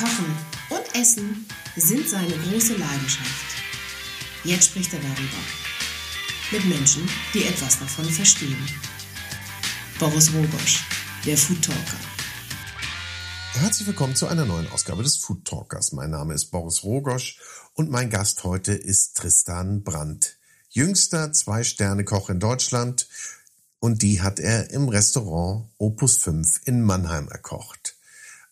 Kochen und Essen sind seine große Leidenschaft. Jetzt spricht er darüber. Mit Menschen, die etwas davon verstehen. Boris Rogosch, der Food Talker. Herzlich willkommen zu einer neuen Ausgabe des Food Talkers. Mein Name ist Boris Rogosch und mein Gast heute ist Tristan Brandt. Jüngster Zwei-Sterne-Koch in Deutschland und die hat er im Restaurant Opus 5 in Mannheim erkocht.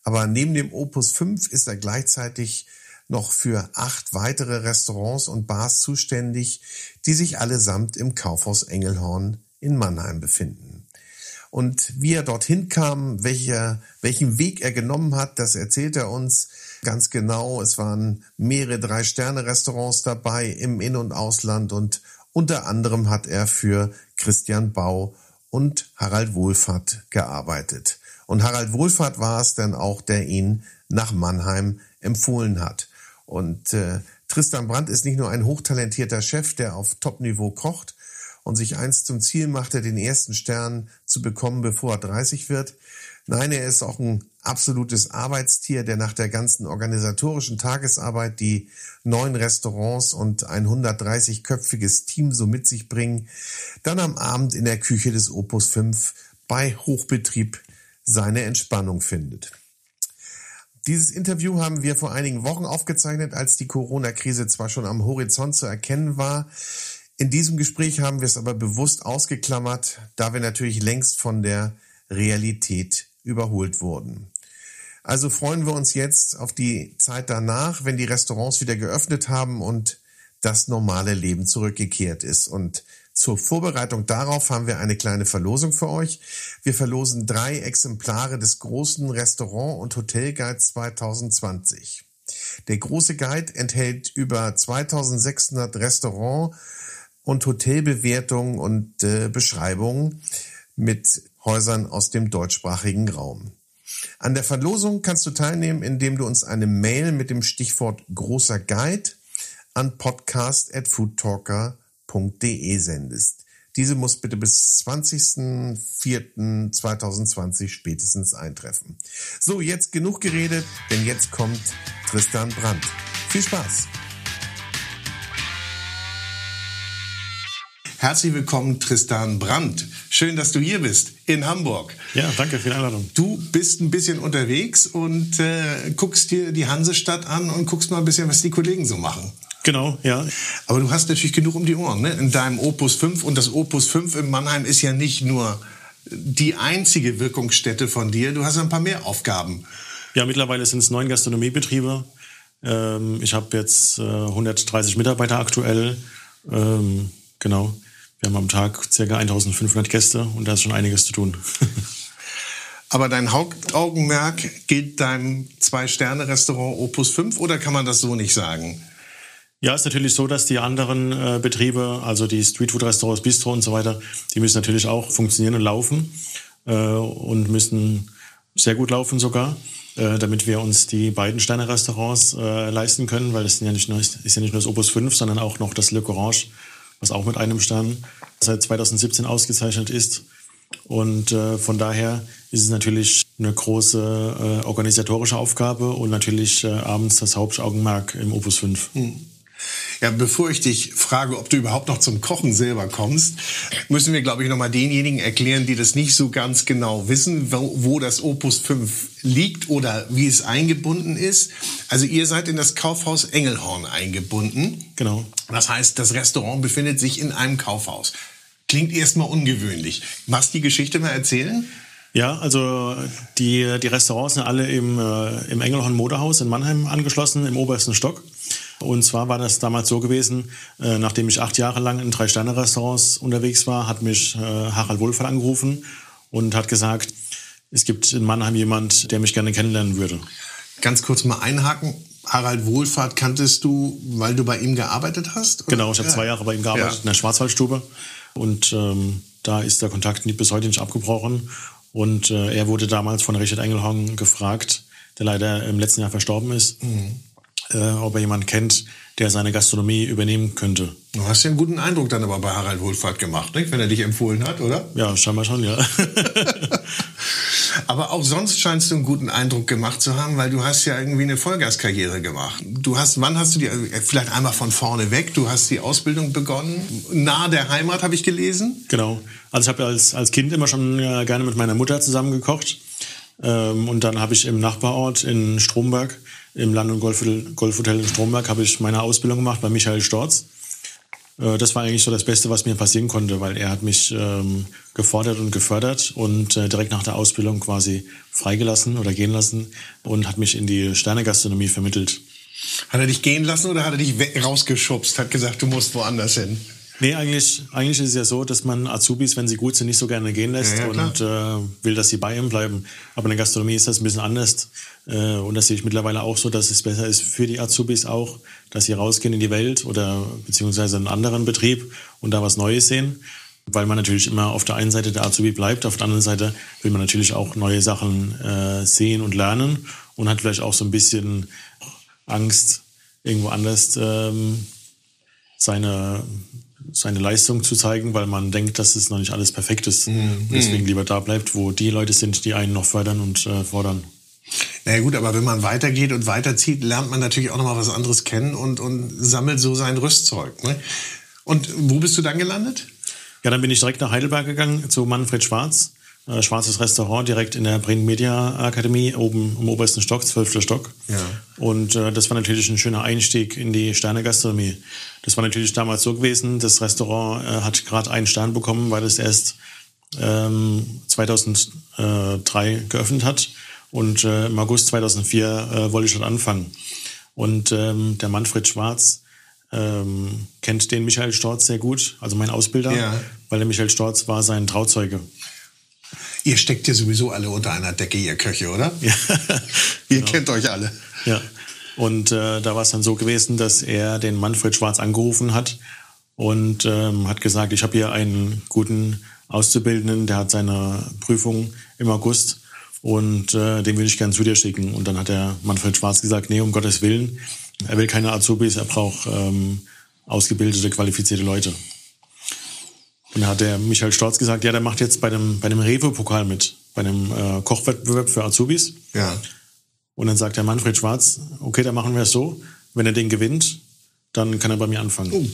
Aber neben dem Opus 5 ist er gleichzeitig noch für acht weitere Restaurants und Bars zuständig, die sich allesamt im Kaufhaus Engelhorn in Mannheim befinden. Und wie er dorthin kam, welcher, welchen Weg er genommen hat, das erzählt er uns ganz genau. Es waren mehrere Drei-Sterne-Restaurants dabei im In- und Ausland und unter anderem hat er für Christian Bau und Harald Wohlfahrt gearbeitet. Und Harald Wohlfahrt war es dann auch, der ihn nach Mannheim empfohlen hat. Und äh, Tristan Brandt ist nicht nur ein hochtalentierter Chef, der auf Top-Niveau kocht und sich einst zum Ziel machte, den ersten Stern zu bekommen, bevor er 30 wird. Nein, er ist auch ein absolutes Arbeitstier, der nach der ganzen organisatorischen Tagesarbeit die neun Restaurants und ein 130-köpfiges Team so mit sich bringen, dann am Abend in der Küche des Opus 5 bei Hochbetrieb seine Entspannung findet. Dieses Interview haben wir vor einigen Wochen aufgezeichnet, als die Corona-Krise zwar schon am Horizont zu erkennen war. In diesem Gespräch haben wir es aber bewusst ausgeklammert, da wir natürlich längst von der Realität überholt wurden. Also freuen wir uns jetzt auf die Zeit danach, wenn die Restaurants wieder geöffnet haben und das normale Leben zurückgekehrt ist. Und zur Vorbereitung darauf haben wir eine kleine Verlosung für euch. Wir verlosen drei Exemplare des großen Restaurant- und Hotelguides 2020. Der große Guide enthält über 2600 Restaurant- und Hotelbewertungen und äh, Beschreibungen mit Häusern aus dem deutschsprachigen Raum. An der Verlosung kannst du teilnehmen, indem du uns eine Mail mit dem Stichwort großer Guide an podcast@foodtalker www.ftf.de sendest. Diese muss bitte bis 20.04.2020 spätestens eintreffen. So, jetzt genug geredet, denn jetzt kommt Tristan Brandt. Viel Spaß! Herzlich willkommen, Tristan Brandt. Schön, dass du hier bist in Hamburg. Ja, danke für die Einladung. Du bist ein bisschen unterwegs und äh, guckst dir die Hansestadt an und guckst mal ein bisschen, was die Kollegen so machen. Genau, ja. Aber du hast natürlich genug um die Ohren, ne? In deinem Opus 5. Und das Opus 5 in Mannheim ist ja nicht nur die einzige Wirkungsstätte von dir. Du hast ein paar mehr Aufgaben. Ja, mittlerweile sind es neun Gastronomiebetriebe. Ähm, ich habe jetzt äh, 130 Mitarbeiter aktuell. Ähm, genau. Wir haben am Tag ca. 1500 Gäste und da ist schon einiges zu tun. Aber dein Hauptaugenmerk gilt deinem Zwei-Sterne-Restaurant Opus 5 oder kann man das so nicht sagen? Ja, ist natürlich so, dass die anderen äh, Betriebe, also die Streetfood-Restaurants, Bistro und so weiter, die müssen natürlich auch funktionieren und laufen äh, und müssen sehr gut laufen sogar, äh, damit wir uns die beiden Sterne-Restaurants äh, leisten können, weil es ja nicht nur, ist ja nicht nur das Opus 5, sondern auch noch das Le Corange, was auch mit einem Stern seit 2017 ausgezeichnet ist. Und äh, von daher ist es natürlich eine große äh, organisatorische Aufgabe und natürlich äh, abends das Hauptaugenmerk im Opus 5. Hm. Ja, bevor ich dich frage, ob du überhaupt noch zum Kochen selber kommst, müssen wir, glaube ich, noch mal denjenigen erklären, die das nicht so ganz genau wissen, wo, wo das Opus 5 liegt oder wie es eingebunden ist. Also ihr seid in das Kaufhaus Engelhorn eingebunden. Genau. Das heißt, das Restaurant befindet sich in einem Kaufhaus. Klingt erstmal ungewöhnlich. Machst die Geschichte mal erzählen? Ja, also die, die Restaurants sind alle im, äh, im Engelhorn Modehaus in Mannheim angeschlossen, im obersten Stock. Und zwar war das damals so gewesen, äh, nachdem ich acht Jahre lang in drei Sterne-Restaurants unterwegs war, hat mich äh, Harald Wohlfahrt angerufen und hat gesagt, es gibt in Mannheim jemand, der mich gerne kennenlernen würde. Ganz kurz mal einhaken. Harald Wohlfahrt kanntest du, weil du bei ihm gearbeitet hast? Oder? Genau, ich habe ja. zwei Jahre bei ihm gearbeitet ja. in der Schwarzwaldstube. Und ähm, da ist der Kontakt bis heute nicht abgebrochen. Und äh, er wurde damals von Richard Engelhorn gefragt, der leider im letzten Jahr verstorben ist, mhm äh, ob er jemanden kennt, der seine Gastronomie übernehmen könnte. Du hast ja einen guten Eindruck dann aber bei Harald Wohlfahrt gemacht, nicht? wenn er dich empfohlen hat, oder? Ja, scheinbar schon, ja. Aber auch sonst scheinst du einen guten Eindruck gemacht zu haben, weil du hast ja irgendwie eine Vollgaskarriere gemacht. Du hast, wann hast du die, äh, vielleicht einmal von vorne weg, du hast die Ausbildung begonnen, nahe der Heimat, habe ich gelesen? Genau. Also ich habe als, als Kind immer schon äh, gerne mit meiner Mutter zusammen gekocht. Ähm, und dann habe ich im Nachbarort in Stromberg, im Land- und Golfhotel, Golfhotel in Stromberg, habe ich meine Ausbildung gemacht bei Michael Storz. Äh, das war eigentlich so das Beste, was mir passieren konnte, weil er hat mich ähm, gefordert und gefördert und äh, direkt nach der Ausbildung quasi freigelassen oder gehen lassen und hat mich in die Sternegastronomie vermittelt. Hat er dich gehen lassen oder hat er dich rausgeschubst, hat gesagt, du musst woanders hin? Nee, eigentlich, eigentlich ist es ja so, dass man Azubis, wenn sie gut sind, nicht so gerne gehen lässt ja, ja, und äh, will, dass sie bei ihm bleiben. Aber in der Gastronomie ist das ein bisschen anders. Äh, und das sehe ich mittlerweile auch so, dass es besser ist für die Azubis auch, dass sie rausgehen in die Welt oder beziehungsweise einen anderen Betrieb und da was Neues sehen. Weil man natürlich immer auf der einen Seite der Azubi bleibt, auf der anderen Seite will man natürlich auch neue Sachen äh, sehen und lernen und hat vielleicht auch so ein bisschen Angst, irgendwo anders ähm, seine seine Leistung zu zeigen, weil man denkt, dass es noch nicht alles perfekt ist. Mhm. Deswegen lieber da bleibt, wo die Leute sind, die einen noch fördern und äh, fordern. Na ja, gut, aber wenn man weitergeht und weiterzieht, lernt man natürlich auch noch mal was anderes kennen und, und sammelt so sein Rüstzeug. Ne? Und wo bist du dann gelandet? Ja, dann bin ich direkt nach Heidelberg gegangen zu Manfred Schwarz. Äh, schwarzes Restaurant direkt in der Print Media Akademie, oben im obersten Stock, zwölfter Stock. Ja. Und äh, das war natürlich ein schöner Einstieg in die Sterne-Gastronomie. Das war natürlich damals so gewesen, das Restaurant äh, hat gerade einen Stern bekommen, weil es erst ähm, 2003 geöffnet hat. Und äh, im August 2004 äh, wollte ich dort anfangen. Und ähm, der Manfred Schwarz ähm, kennt den Michael Storz sehr gut, also mein Ausbilder, ja. weil der Michael Storz war sein Trauzeuge. Ihr steckt ja sowieso alle unter einer Decke, ihr Köche, oder? Ja. ihr genau. kennt euch alle. Ja. Und äh, da war es dann so gewesen, dass er den Manfred Schwarz angerufen hat und ähm, hat gesagt, ich habe hier einen guten Auszubildenden, der hat seine Prüfung im August und äh, den will ich gern zu dir schicken. Und dann hat der Manfred Schwarz gesagt, nee, um Gottes Willen, er will keine Azubis, er braucht ähm, ausgebildete, qualifizierte Leute. Und da hat der Michael Storz gesagt, ja, der macht jetzt bei dem, bei dem Rewe-Pokal mit, bei dem äh, Kochwettbewerb für Azubis. Ja. Und dann sagt der Manfred Schwarz, okay, dann machen wir es so, wenn er den gewinnt, dann kann er bei mir anfangen. Oh,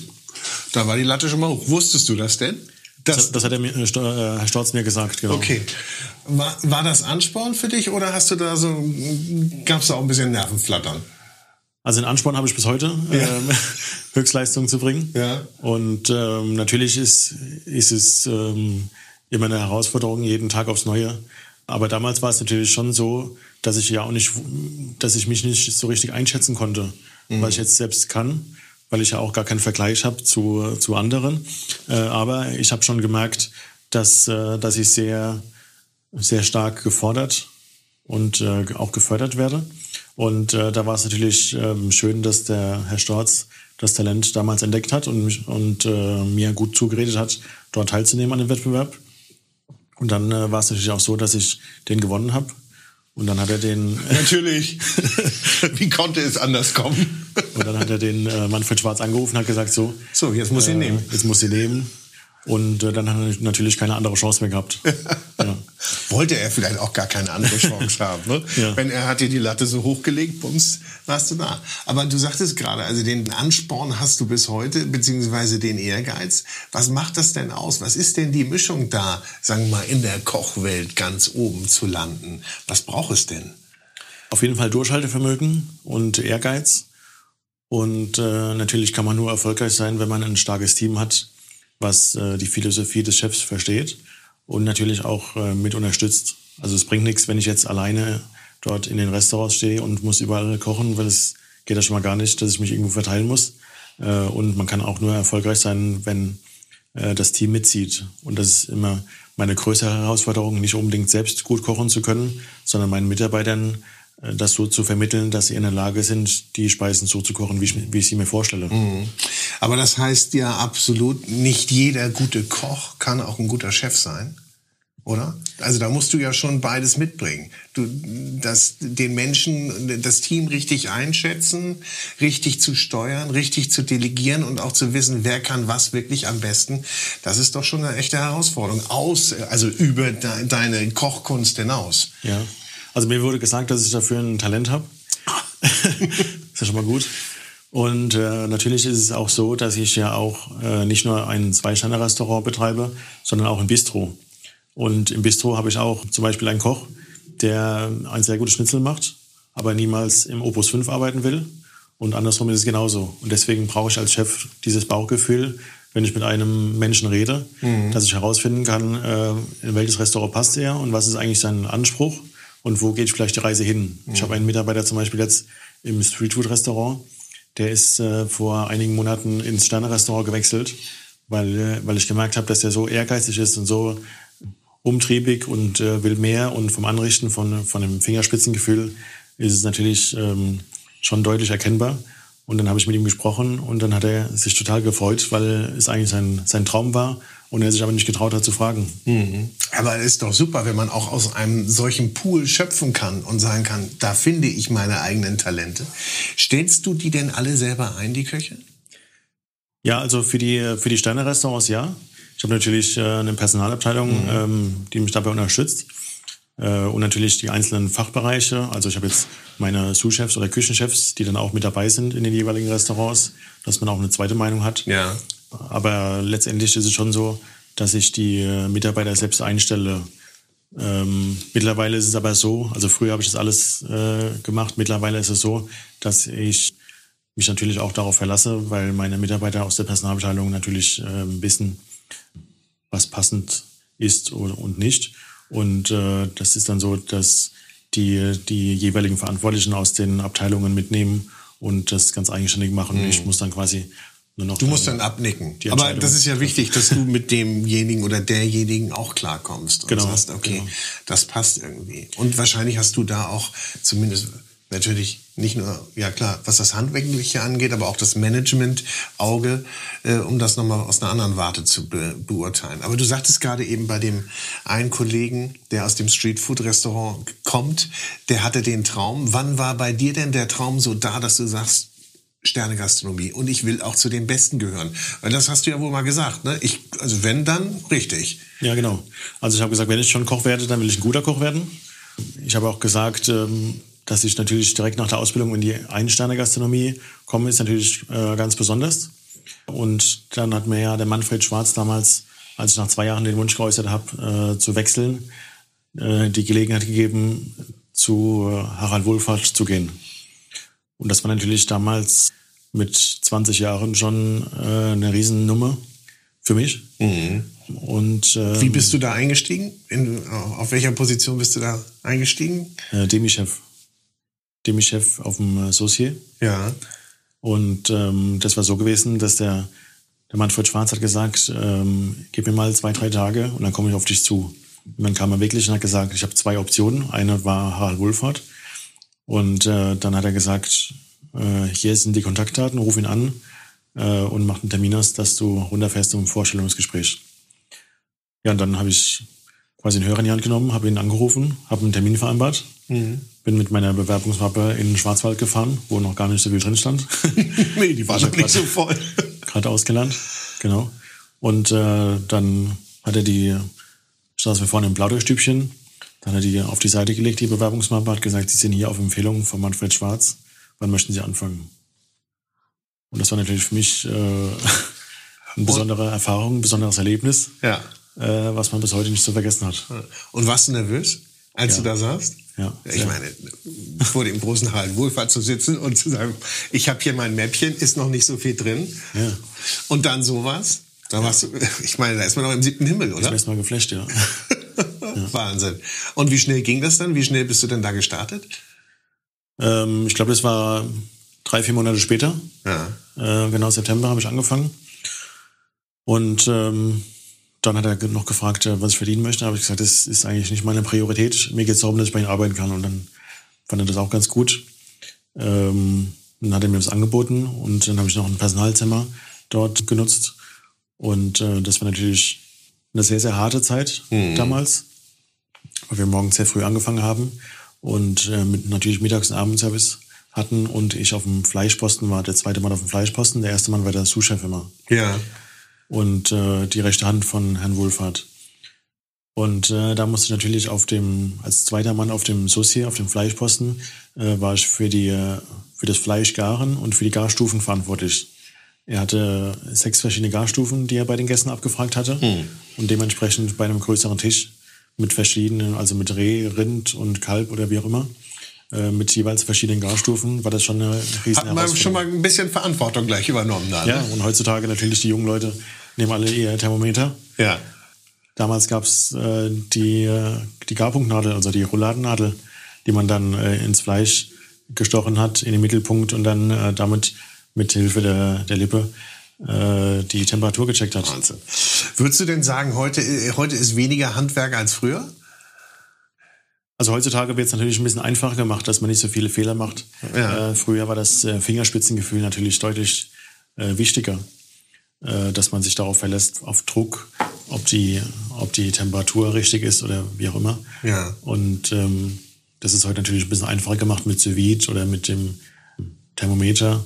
da war die Latte schon mal hoch. Wusstest du das denn? Das, das, das hat der, äh, äh, Herr Storz mir gesagt, genau. Okay. War, war das Ansporn für dich oder hast du da so, gab es da auch ein bisschen Nervenflattern? Also den Ansporn habe ich bis heute, ja. ähm, Höchstleistungen zu bringen. Ja. Und ähm, natürlich ist, ist es ähm, immer eine Herausforderung, jeden Tag aufs Neue. Aber damals war es natürlich schon so, dass ich ja auch nicht, dass ich mich nicht so richtig einschätzen konnte, mhm. was ich jetzt selbst kann, weil ich ja auch gar keinen Vergleich habe zu, zu anderen. Äh, aber ich habe schon gemerkt, dass, äh, dass ich sehr, sehr stark gefordert und äh, auch gefördert werde. Und äh, da war es natürlich ähm, schön, dass der Herr Storz das Talent damals entdeckt hat und, und äh, mir gut zugeredet hat, dort teilzunehmen an dem Wettbewerb. Und dann äh, war es natürlich auch so, dass ich den gewonnen habe. Und dann hat er den. Natürlich. Wie konnte es anders kommen? und dann hat er den äh, Manfred Schwarz angerufen und hat gesagt: So, so jetzt muss äh, ihn nehmen. Jetzt muss sie nehmen. Und äh, dann hat er natürlich keine andere Chance mehr gehabt. ja. Wollte er vielleicht auch gar keine andere Chance haben. Ne? Ja. Wenn er hat dir die Latte so hochgelegt, bums, warst du da. Aber du sagtest gerade, also den Ansporn hast du bis heute, beziehungsweise den Ehrgeiz. Was macht das denn aus? Was ist denn die Mischung da, sagen wir mal, in der Kochwelt ganz oben zu landen? Was braucht es denn? Auf jeden Fall Durchhaltevermögen und Ehrgeiz. Und äh, natürlich kann man nur erfolgreich sein, wenn man ein starkes Team hat, was äh, die Philosophie des Chefs versteht und natürlich auch äh, mit unterstützt. Also es bringt nichts, wenn ich jetzt alleine dort in den Restaurants stehe und muss überall kochen, weil es geht ja schon mal gar nicht, dass ich mich irgendwo verteilen muss. Äh, und man kann auch nur erfolgreich sein, wenn äh, das Team mitzieht. Und das ist immer meine größere Herausforderung, nicht unbedingt selbst gut kochen zu können, sondern meinen Mitarbeitern das so zu vermitteln, dass sie in der Lage sind, die Speisen so zu kochen, wie ich, wie ich sie mir vorstelle. Mhm. Aber das heißt ja absolut, nicht jeder gute Koch kann auch ein guter Chef sein. oder? Also da musst du ja schon beides mitbringen. Du, das, den Menschen, das Team richtig einschätzen, richtig zu steuern, richtig zu delegieren und auch zu wissen, wer kann was wirklich am besten. Das ist doch schon eine echte Herausforderung. Aus, also über de, deine Kochkunst hinaus. Ja. Also mir wurde gesagt, dass ich dafür ein Talent habe. ist ja schon mal gut. Und äh, natürlich ist es auch so, dass ich ja auch äh, nicht nur ein Zwei-Sterne-Restaurant betreibe, sondern auch ein Bistro. Und im Bistro habe ich auch zum Beispiel einen Koch, der ein sehr gutes Schnitzel macht, aber niemals im Opus 5 arbeiten will. Und andersrum ist es genauso. Und deswegen brauche ich als Chef dieses Bauchgefühl, wenn ich mit einem Menschen rede, mhm. dass ich herausfinden kann, äh, in welches Restaurant passt er und was ist eigentlich sein Anspruch und wo geht vielleicht die Reise hin. Mhm. Ich habe einen Mitarbeiter zum Beispiel jetzt im Streetfood-Restaurant, der ist äh, vor einigen Monaten ins Sterne-Restaurant gewechselt, weil, äh, weil ich gemerkt habe, dass er so ehrgeizig ist und so umtriebig und äh, will mehr und vom Anrichten von, von dem Fingerspitzengefühl ist es natürlich ähm, schon deutlich erkennbar. Und dann habe ich mit ihm gesprochen und dann hat er sich total gefreut, weil es eigentlich sein, sein Traum war und er sich aber nicht getraut hat zu fragen. Mhm. Aber es ist doch super, wenn man auch aus einem solchen Pool schöpfen kann und sagen kann, da finde ich meine eigenen Talente. Stellst du die denn alle selber ein, die Köche? Ja, also für die, für die Sterne-Restaurants ja. Ich habe natürlich äh, eine Personalabteilung, mhm. ähm, die mich dabei unterstützt. Äh, und natürlich die einzelnen Fachbereiche. Also ich habe jetzt meine Sous-Chefs oder Küchenchefs, die dann auch mit dabei sind in den jeweiligen Restaurants, dass man auch eine zweite Meinung hat. Ja. Aber letztendlich ist es schon so, dass ich die äh, Mitarbeiter selbst einstelle. Ähm, mittlerweile ist es aber so, also früher habe ich das alles äh, gemacht, mittlerweile ist es so, dass ich mich natürlich auch darauf verlasse, weil meine Mitarbeiter aus der Personalabteilung natürlich äh, wissen, was passend ist und nicht. Und äh, das ist dann so, dass die, die jeweiligen Verantwortlichen aus den Abteilungen mitnehmen und das ganz eigenständig machen. Mhm. Ich muss dann quasi nur noch. Du musst dann abnicken. Aber das ist ja wichtig, dass du mit demjenigen oder derjenigen auch klarkommst und genau, sagst, okay, genau. das passt irgendwie. Und wahrscheinlich hast du da auch zumindest natürlich nicht nur, ja klar, was das Handwerkliche angeht, aber auch das Management-Auge, äh, um das nochmal aus einer anderen Warte zu be beurteilen. Aber du sagtest gerade eben bei dem einen Kollegen, der aus dem Streetfood-Restaurant kommt, der hatte den Traum. Wann war bei dir denn der Traum so da, dass du sagst, Sternegastronomie und ich will auch zu den Besten gehören. Weil das hast du ja wohl mal gesagt, ne? Ich, also wenn, dann richtig. Ja, genau. Also ich habe gesagt, wenn ich schon Koch werde, dann will ich ein guter Koch werden. Ich habe auch gesagt, ähm, dass ich natürlich direkt nach der Ausbildung in die Ein-Sterne-Gastronomie komme, ist natürlich äh, ganz besonders. Und dann hat mir ja der Manfred Schwarz damals, als ich nach zwei Jahren den Wunsch geäußert habe, äh, zu wechseln, äh, die Gelegenheit gegeben, zu Harald Wohlfahrt zu gehen. Und das war natürlich damals mit 20 Jahren schon äh, eine Riesennummer für mich. Mhm. Und ähm, wie bist du da eingestiegen? In, auf welcher Position bist du da eingestiegen? Äh, Demi-Chef. Demi-Chef auf dem äh, Saucier. Ja. Und ähm, das war so gewesen, dass der, der Manfred Schwarz hat gesagt, ähm, gib mir mal zwei, drei Tage und dann komme ich auf dich zu. Und dann kam er wirklich und hat gesagt, ich habe zwei Optionen. Eine war Harald Wohlfahrt. Und äh, dann hat er gesagt, äh, hier sind die Kontaktdaten, ruf ihn an äh, und mach einen Termin aus, dass du runterfährst zum Vorstellungsgespräch. Ja, und dann habe ich quasi den Hörer in die Hand genommen, habe ihn angerufen, habe einen Termin vereinbart, mhm. bin mit meiner Bewerbungsmappe in den Schwarzwald gefahren, wo noch gar nicht so viel drin stand. nee, die war noch nicht so voll. Gerade ausgelernt, genau. Und äh, dann hat er die, saß wir vorne im Plaudurstübchen, dann hat er die auf die Seite gelegt, die Bewerbungsmappe, hat gesagt, Sie sind hier auf Empfehlung von Manfred Schwarz. Wann möchten Sie anfangen? Und das war natürlich für mich äh, eine besondere Erfahrung, ein besonderes Erlebnis. Ja äh, was man bis heute nicht so vergessen hat. Und warst du nervös, als ja. du da saßt? Ja. Ich ja. meine, vor dem großen Hallen Wohlfahrt zu sitzen und zu sagen, ich habe hier mein Mäppchen, ist noch nicht so viel drin. Ja. Und dann sowas. Da warst du, ich meine, da ist man noch im siebten Himmel, oder? Ich bin erstmal geflasht, ja. ja. Wahnsinn. Und wie schnell ging das dann? Wie schnell bist du denn da gestartet? Ähm, ich glaube, das war drei, vier Monate später. Ja. Äh, genau, September habe ich angefangen. Und ähm, dann hat er noch gefragt, äh, was ich verdienen möchte. Da habe ich gesagt, das ist eigentlich nicht meine Priorität. Mir geht es darum, dass ich bei ihm arbeiten kann. Und dann fand er das auch ganz gut. Ähm, dann hat er mir das angeboten und dann habe ich noch ein Personalzimmer dort genutzt. Und äh, das war natürlich eine sehr, sehr harte Zeit mhm. damals. Weil wir morgens sehr früh angefangen haben und äh, mit natürlich Mittags- und Abendservice hatten und ich auf dem Fleischposten war, der zweite Mann auf dem Fleischposten, der erste Mann war der Sous-Chef immer. Ja. Und äh, die rechte Hand von Herrn Wohlfahrt. Und äh, da musste ich natürlich auf dem, als zweiter Mann auf dem Saucier, auf dem Fleischposten, äh, war ich für die, äh, für das Fleischgaren und für die Garstufen verantwortlich. Er hatte sechs verschiedene Garstufen, die er bei den Gästen abgefragt hatte. Hm. Und dementsprechend bei einem größeren Tisch mit verschiedenen, also mit Reh, Rind und Kalb oder wie auch immer, äh, mit jeweils verschiedenen Garstufen, war das schon eine riesen Hat man schon mal ein bisschen Verantwortung gleich übernommen dann. Ja, ne? und heutzutage natürlich die jungen Leute nehmen alle ihr Thermometer. Ja. Damals gab's äh, die, äh, die Garpunktnadel, also die Rouladennadel, die man dann äh, ins Fleisch gestochen hat, in den Mittelpunkt und dann äh, damit mit Hilfe der, der Lippe äh, die Temperatur gecheckt hat. Wahnsinn. Würdest du denn sagen, heute, äh, heute ist weniger Handwerk als früher? Also heutzutage wird es natürlich ein bisschen einfacher gemacht, dass man nicht so viele Fehler macht. Ja. Äh, früher war das äh, Fingerspitzengefühl natürlich deutlich äh, wichtiger, äh, dass man sich darauf verlässt, auf Druck, ob die, ob die Temperatur richtig ist oder wie auch immer. Ja. Und ähm, das ist heute natürlich ein bisschen einfacher gemacht mit sous oder mit dem Thermometer.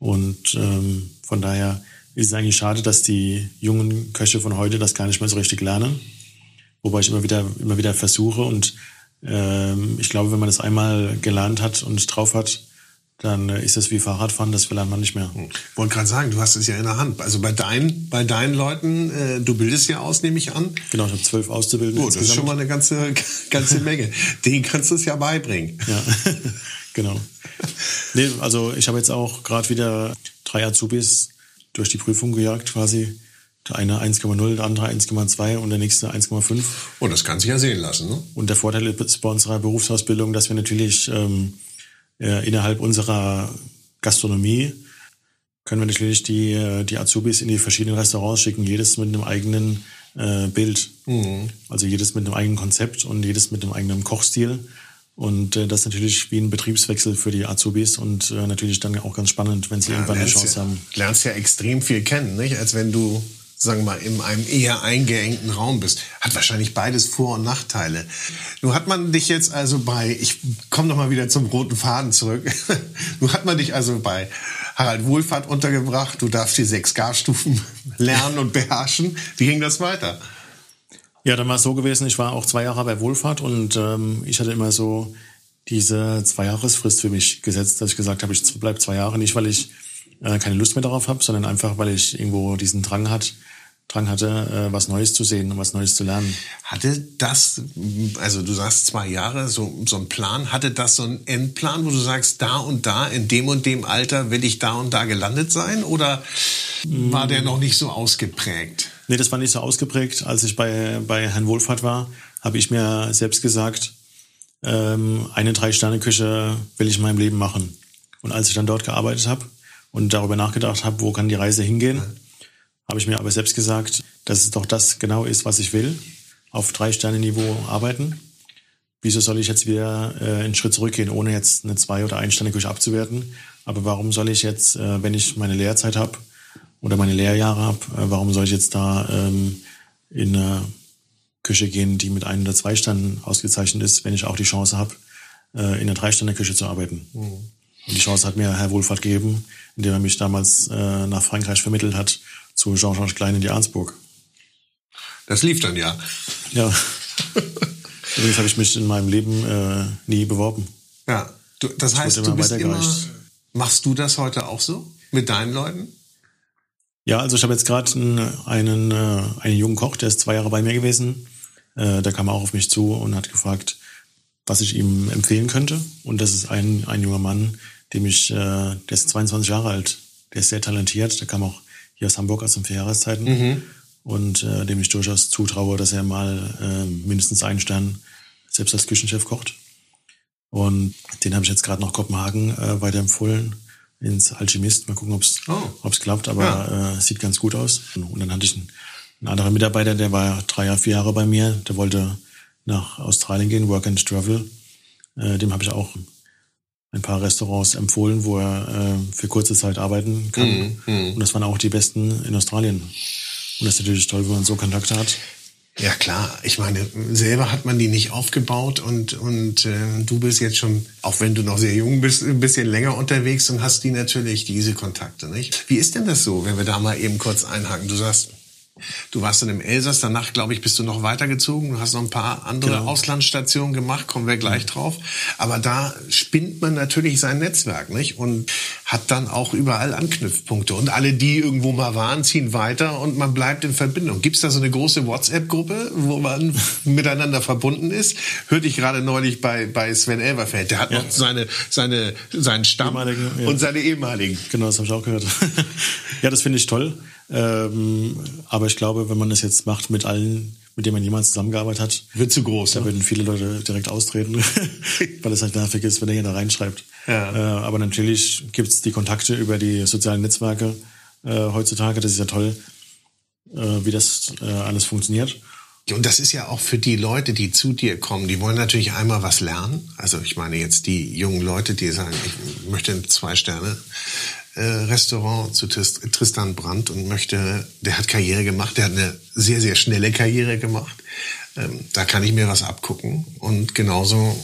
Und ähm, von daher ist es eigentlich schade, dass die jungen Köche von heute das gar nicht mehr so richtig lernen. Wobei ich immer wieder, immer wieder versuche und ähm, ich glaube, wenn man das einmal gelernt hat und drauf hat, dann äh, ist das wie Fahrradfahren, das lernt man nicht mehr. Wollte gerade sagen, du hast es ja in der Hand. Also bei deinen, bei deinen Leuten, äh, du bildest ja aus, nehme ich an. Genau, ich habe zwölf Auszubildende Oh, das ist schon mal eine ganze, ganze Menge. Denen kannst du es ja beibringen. Ja, genau. Nee, also ich habe jetzt auch gerade wieder drei Azubis durch die Prüfung gejagt quasi. Der eine 1,0, der andere 1,2 und der nächste 1,5. Oh, das kann sich ja sehen lassen, ne? Und der Vorteil ist bei unserer Berufsausbildung, dass wir natürlich ähm, äh, innerhalb unserer Gastronomie können wir natürlich die, äh, die Azubis in die verschiedenen Restaurants schicken, jedes mit einem eigenen äh, Bild. Also jedes mit einem eigenen Konzept und jedes mit einem eigenen Kochstil. Und äh, das ist natürlich wie ein Betriebswechsel für die Azubis und äh, natürlich dann auch ganz spannend, wenn sie irgendwann eine Chance ja, haben. lernst ja extrem viel kennen, nicht? Als wenn du, sagen wir mal, in einem eher eingeengten Raum bist. Hat wahrscheinlich beides Vor- und Nachteile. Nun hat man dich jetzt also bei, ich komme noch mal wieder zum roten Faden zurück. Nun hat man dich also bei Harald Wohlfahrt untergebracht. Du darfst die sechs Garstufen lernen und beherrschen. Wie ging das weiter? Ja, dann war es so gewesen, ich war auch zwei Jahre bei Wohlfahrt und ähm, ich hatte immer so diese Zweijahresfrist für mich gesetzt, dass ich gesagt habe, ich bleib zwei Jahre, nicht weil ich äh, keine Lust mehr darauf habe, sondern einfach, weil ich irgendwo diesen Drang hat, Drang hatte, äh, was Neues zu sehen und was Neues zu lernen. Hatte das, also du sagst zwei Jahre, so, so ein Plan, hatte das so einen Endplan, wo du sagst, da und da, in dem und dem Alter will ich da und da gelandet sein? Oder war der noch nicht so ausgeprägt? Nee, das war nicht so ausgeprägt. Als ich bei, bei Herrn Wohlfahrt war, habe ich mir selbst gesagt, ähm, eine Drei-Sterne-Küche will ich in meinem Leben machen. Und als ich dann dort gearbeitet habe und darüber nachgedacht habe, wo kann die Reise hingehen, habe ich mir aber selbst gesagt, dass es doch das genau ist, was ich will. Auf Drei-Sterne-Niveau arbeiten. Wieso soll ich jetzt wieder äh, einen Schritt zurückgehen, ohne jetzt eine Zwei- oder Ein-Sterne-Küche abzuwerten? Aber warum soll ich jetzt, äh, wenn ich meine Lehrzeit habe oder meine Lehrjahre habe, äh, warum soll ich jetzt da ähm, in eine Küche gehen, die mit ein oder zwei Sternen ausgezeichnet ist, wenn ich auch die Chance habe, äh, in einer Drei-Sterne-Küche zu arbeiten? Und die Chance hat mir Herr Wohlfahrt gegeben, indem er mich damals äh, nach Frankreich vermittelt hat zu Jean-Georges Klein in die Arnsburg. Das lief dann ja. Ja. Übrigens habe ich mich in meinem Leben äh, nie beworben. Ja. Du, das heißt, wurde du bist immer, machst du das heute auch so? Mit deinen Leuten? Ja, also ich habe jetzt gerade einen, einen, äh, einen jungen Koch, der ist zwei Jahre bei mir gewesen. Äh, der kam auch auf mich zu und hat gefragt, was ich ihm empfehlen könnte. Und das ist ein, ein junger Mann, dem ich, äh, der ist 22 Jahre alt, der ist sehr talentiert, der kam auch hier aus Hamburg aus den Vierjahreszeiten und äh, dem ich durchaus zutraue, dass er mal äh, mindestens einen Stern selbst als Küchenchef kocht. Und den habe ich jetzt gerade nach Kopenhagen äh, weiterempfohlen ins Alchemist. Mal gucken, ob es Oh. ob's klappt, aber äh, sieht ganz gut aus. Und dann hatte ich einen, einen anderen Mitarbeiter, der war drei, Jahre, vier Jahre bei mir, der wollte nach Australien gehen, Work and Travel. Äh, dem habe ich auch ein paar Restaurants empfohlen, wo er äh, für kurze Zeit arbeiten kann. Und das waren auch die besten in Australien. Und das ist natürlich toll, wenn man so Kontakte hat. Ja klar, ich meine, selber hat man die nicht aufgebaut und, und äh, du bist jetzt schon, auch wenn du noch sehr jung bist, ein bisschen länger unterwegs und hast die natürlich diese Kontakte, nicht? Wie ist denn das so, wenn wir da mal eben kurz einhaken? Du sagst, Du warst dann im Elsass, danach, glaube ich, bist du noch weitergezogen. Du hast noch ein paar andere genau. Auslandsstationen gemacht, kommen wir gleich drauf. Aber da spinnt man natürlich sein Netzwerk, nicht? Und hat dann auch überall Anknüpfpunkte. Und alle, die irgendwo mal waren, ziehen weiter und man bleibt in Verbindung. Gibt es da so eine große WhatsApp-Gruppe, wo man miteinander verbunden ist? Hörte ich gerade neulich bei, bei Sven Elverfeld. Der hat ja. noch seine, seine, seinen Stamm ja. und seine ehemaligen. Genau, das habe ich auch gehört. ja, das finde ich toll. Ähm, aber ich glaube, wenn man das jetzt macht mit allen, mit denen man jemals zusammengearbeitet hat, wird zu groß. Da ne? würden viele Leute direkt austreten, weil es halt nervig ist, wenn der hier da reinschreibt. Ja. Äh, aber natürlich gibt's die Kontakte über die sozialen Netzwerke äh, heutzutage. Das ist ja toll, äh, wie das äh, alles funktioniert. Und das ist ja auch für die Leute, die zu dir kommen, die wollen natürlich einmal was lernen. Also ich meine jetzt die jungen Leute, die sagen, ich möchte zwei Sterne äh, Restaurant zu Tristan Brandt und möchte, der hat Karriere gemacht, der hat eine sehr, sehr schnelle Karriere gemacht. Ähm, da kann ich mir was abgucken und genauso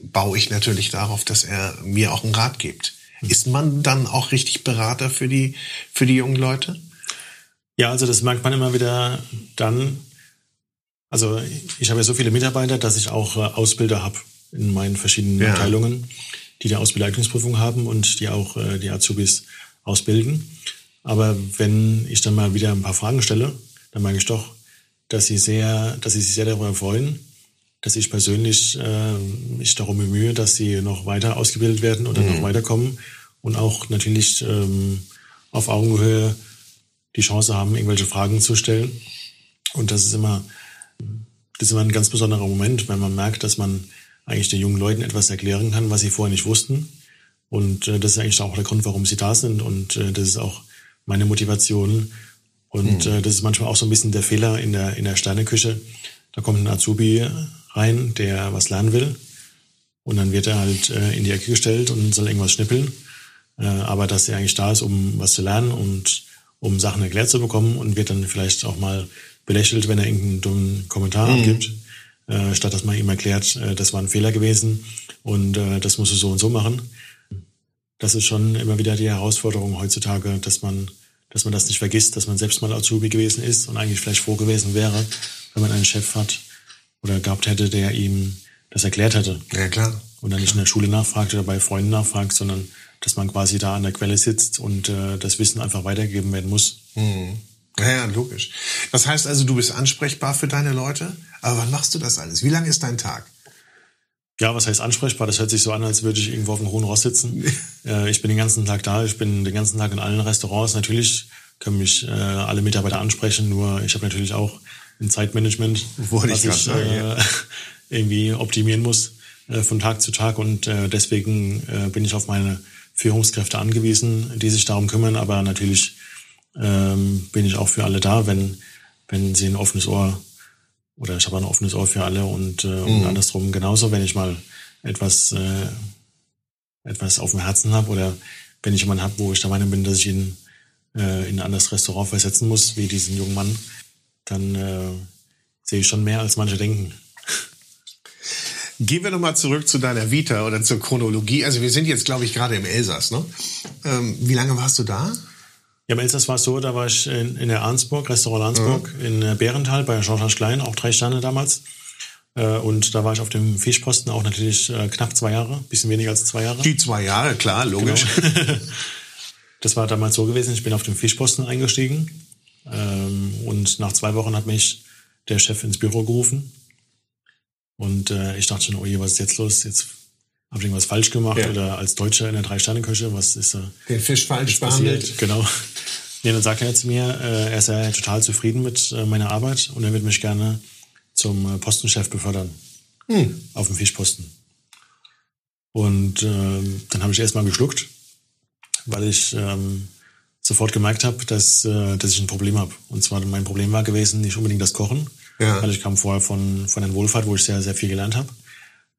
baue ich natürlich darauf, dass er mir auch einen Rat gibt. Ist man dann auch richtig Berater für die, für die jungen Leute? Ja, also das merkt man immer wieder dann. Also ich habe ja so viele Mitarbeiter, dass ich auch äh, Ausbilder habe in meinen verschiedenen ja. Abteilungen die die Ausbildungsprüfung haben und die auch äh, die Azubis ausbilden. Aber wenn ich dann mal wieder ein paar Fragen stelle, dann merke ich doch, dass sie sehr, dass sie sich sehr darüber freuen, dass ich persönlich äh, mich darum bemühe, dass sie noch weiter ausgebildet werden oder mhm. noch weiterkommen und auch natürlich ähm, auf Augenhöhe die Chance haben, irgendwelche Fragen zu stellen. Und das ist immer, das ist immer ein ganz besonderer Moment, wenn man merkt, dass man eigentlich den jungen Leuten etwas erklären kann, was sie vorher nicht wussten. Und äh, das ist eigentlich auch der Grund, warum sie da sind. Und äh, das ist auch meine Motivation. Und mhm. äh, das ist manchmal auch so ein bisschen der Fehler in der, in der Sterneküche. Da kommt ein Azubi rein, der was lernen will. Und dann wird er halt äh, in die Ecke gestellt und soll irgendwas schnippeln. Äh, aber dass er eigentlich da ist, um was zu lernen und um Sachen erklärt zu bekommen und wird dann vielleicht auch mal belächelt, wenn er irgendeinen dummen Kommentar mhm. abgibt äh, statt dass man ihm erklärt, äh, das war ein Fehler gewesen und äh, das musst du so und so machen. Das ist schon immer wieder die Herausforderung heutzutage, dass man, dass man das nicht vergisst, dass man selbst mal Azubi gewesen ist und eigentlich vielleicht froh gewesen wäre, wenn man einen Chef hat oder gehabt hätte, der ihm das erklärt hätte. Ja, klar. Und dann nicht in der Schule nachfragt oder bei Freunden nachfragt, sondern dass man quasi da an der Quelle sitzt und äh, das Wissen einfach weitergegeben werden muss. Mhm. Ja, ja, logisch. Das heißt also, du bist ansprechbar für deine Leute? Aber wann machst du das alles? Wie lang ist dein Tag? Ja, was heißt ansprechbar? Das hört sich so an, als würde ich irgendwo auf dem hohen Ross sitzen. äh, ich bin den ganzen Tag da, ich bin den ganzen Tag in allen Restaurants. Natürlich können mich äh, alle Mitarbeiter ansprechen, nur ich habe natürlich auch ein Zeitmanagement, Wollte was ich, ich sagen, äh, ja. irgendwie optimieren muss äh, von Tag zu Tag. Und äh, deswegen bin ich auf meine Führungskräfte angewiesen, die sich darum kümmern. Aber natürlich ähm, bin ich auch für alle da, wenn, wenn sie ein offenes Ohr oder ich habe ein offenes Ohr für alle und, äh, und mhm. andersrum genauso, wenn ich mal etwas, äh, etwas auf dem Herzen habe oder wenn ich jemanden habe, wo ich der Meinung bin, dass ich ihn äh, in ein anderes Restaurant versetzen muss, wie diesen jungen Mann, dann äh, sehe ich schon mehr, als manche denken. Gehen wir nochmal zurück zu deiner Vita oder zur Chronologie. Also wir sind jetzt, glaube ich, gerade im Elsass. Ne? Ähm, wie lange warst du da? Ja, im Elsass war es so, da war ich in, in der Arnsburg, Restaurant Arnsburg, mhm. in äh, Bärenthal bei Jean-Charles Klein, auch drei Sterne damals. Äh, und da war ich auf dem Fischposten auch natürlich äh, knapp zwei Jahre, bisschen weniger als zwei Jahre. Die zwei Jahre, klar, logisch. Genau. das war damals so gewesen, ich bin auf dem Fischposten eingestiegen ähm, und nach zwei Wochen hat mich der Chef ins Büro gerufen und ich dachte schon, oh je, was ist jetzt los? Jetzt habe ich irgendwas falsch gemacht ja. oder als Deutscher in der Drei-Sterne-Küche, was ist da? Den Fisch falsch behandelt. Genau. Nee, dann sagt er zu mir, äh, er sei total zufrieden mit äh, meiner Arbeit und er wird mich gerne zum äh, Postenchef befördern. Hm. Auf dem Fischposten. Und ähm, dann habe ich erstmal geschluckt, weil ich ähm, sofort gemerkt habe, dass, äh, dass ich ein Problem habe. Und zwar mein Problem war gewesen, nicht unbedingt das Kochen, ja. weil ich kam vorher von, von der Wohlfahrt, wo ich sehr, sehr viel gelernt habe,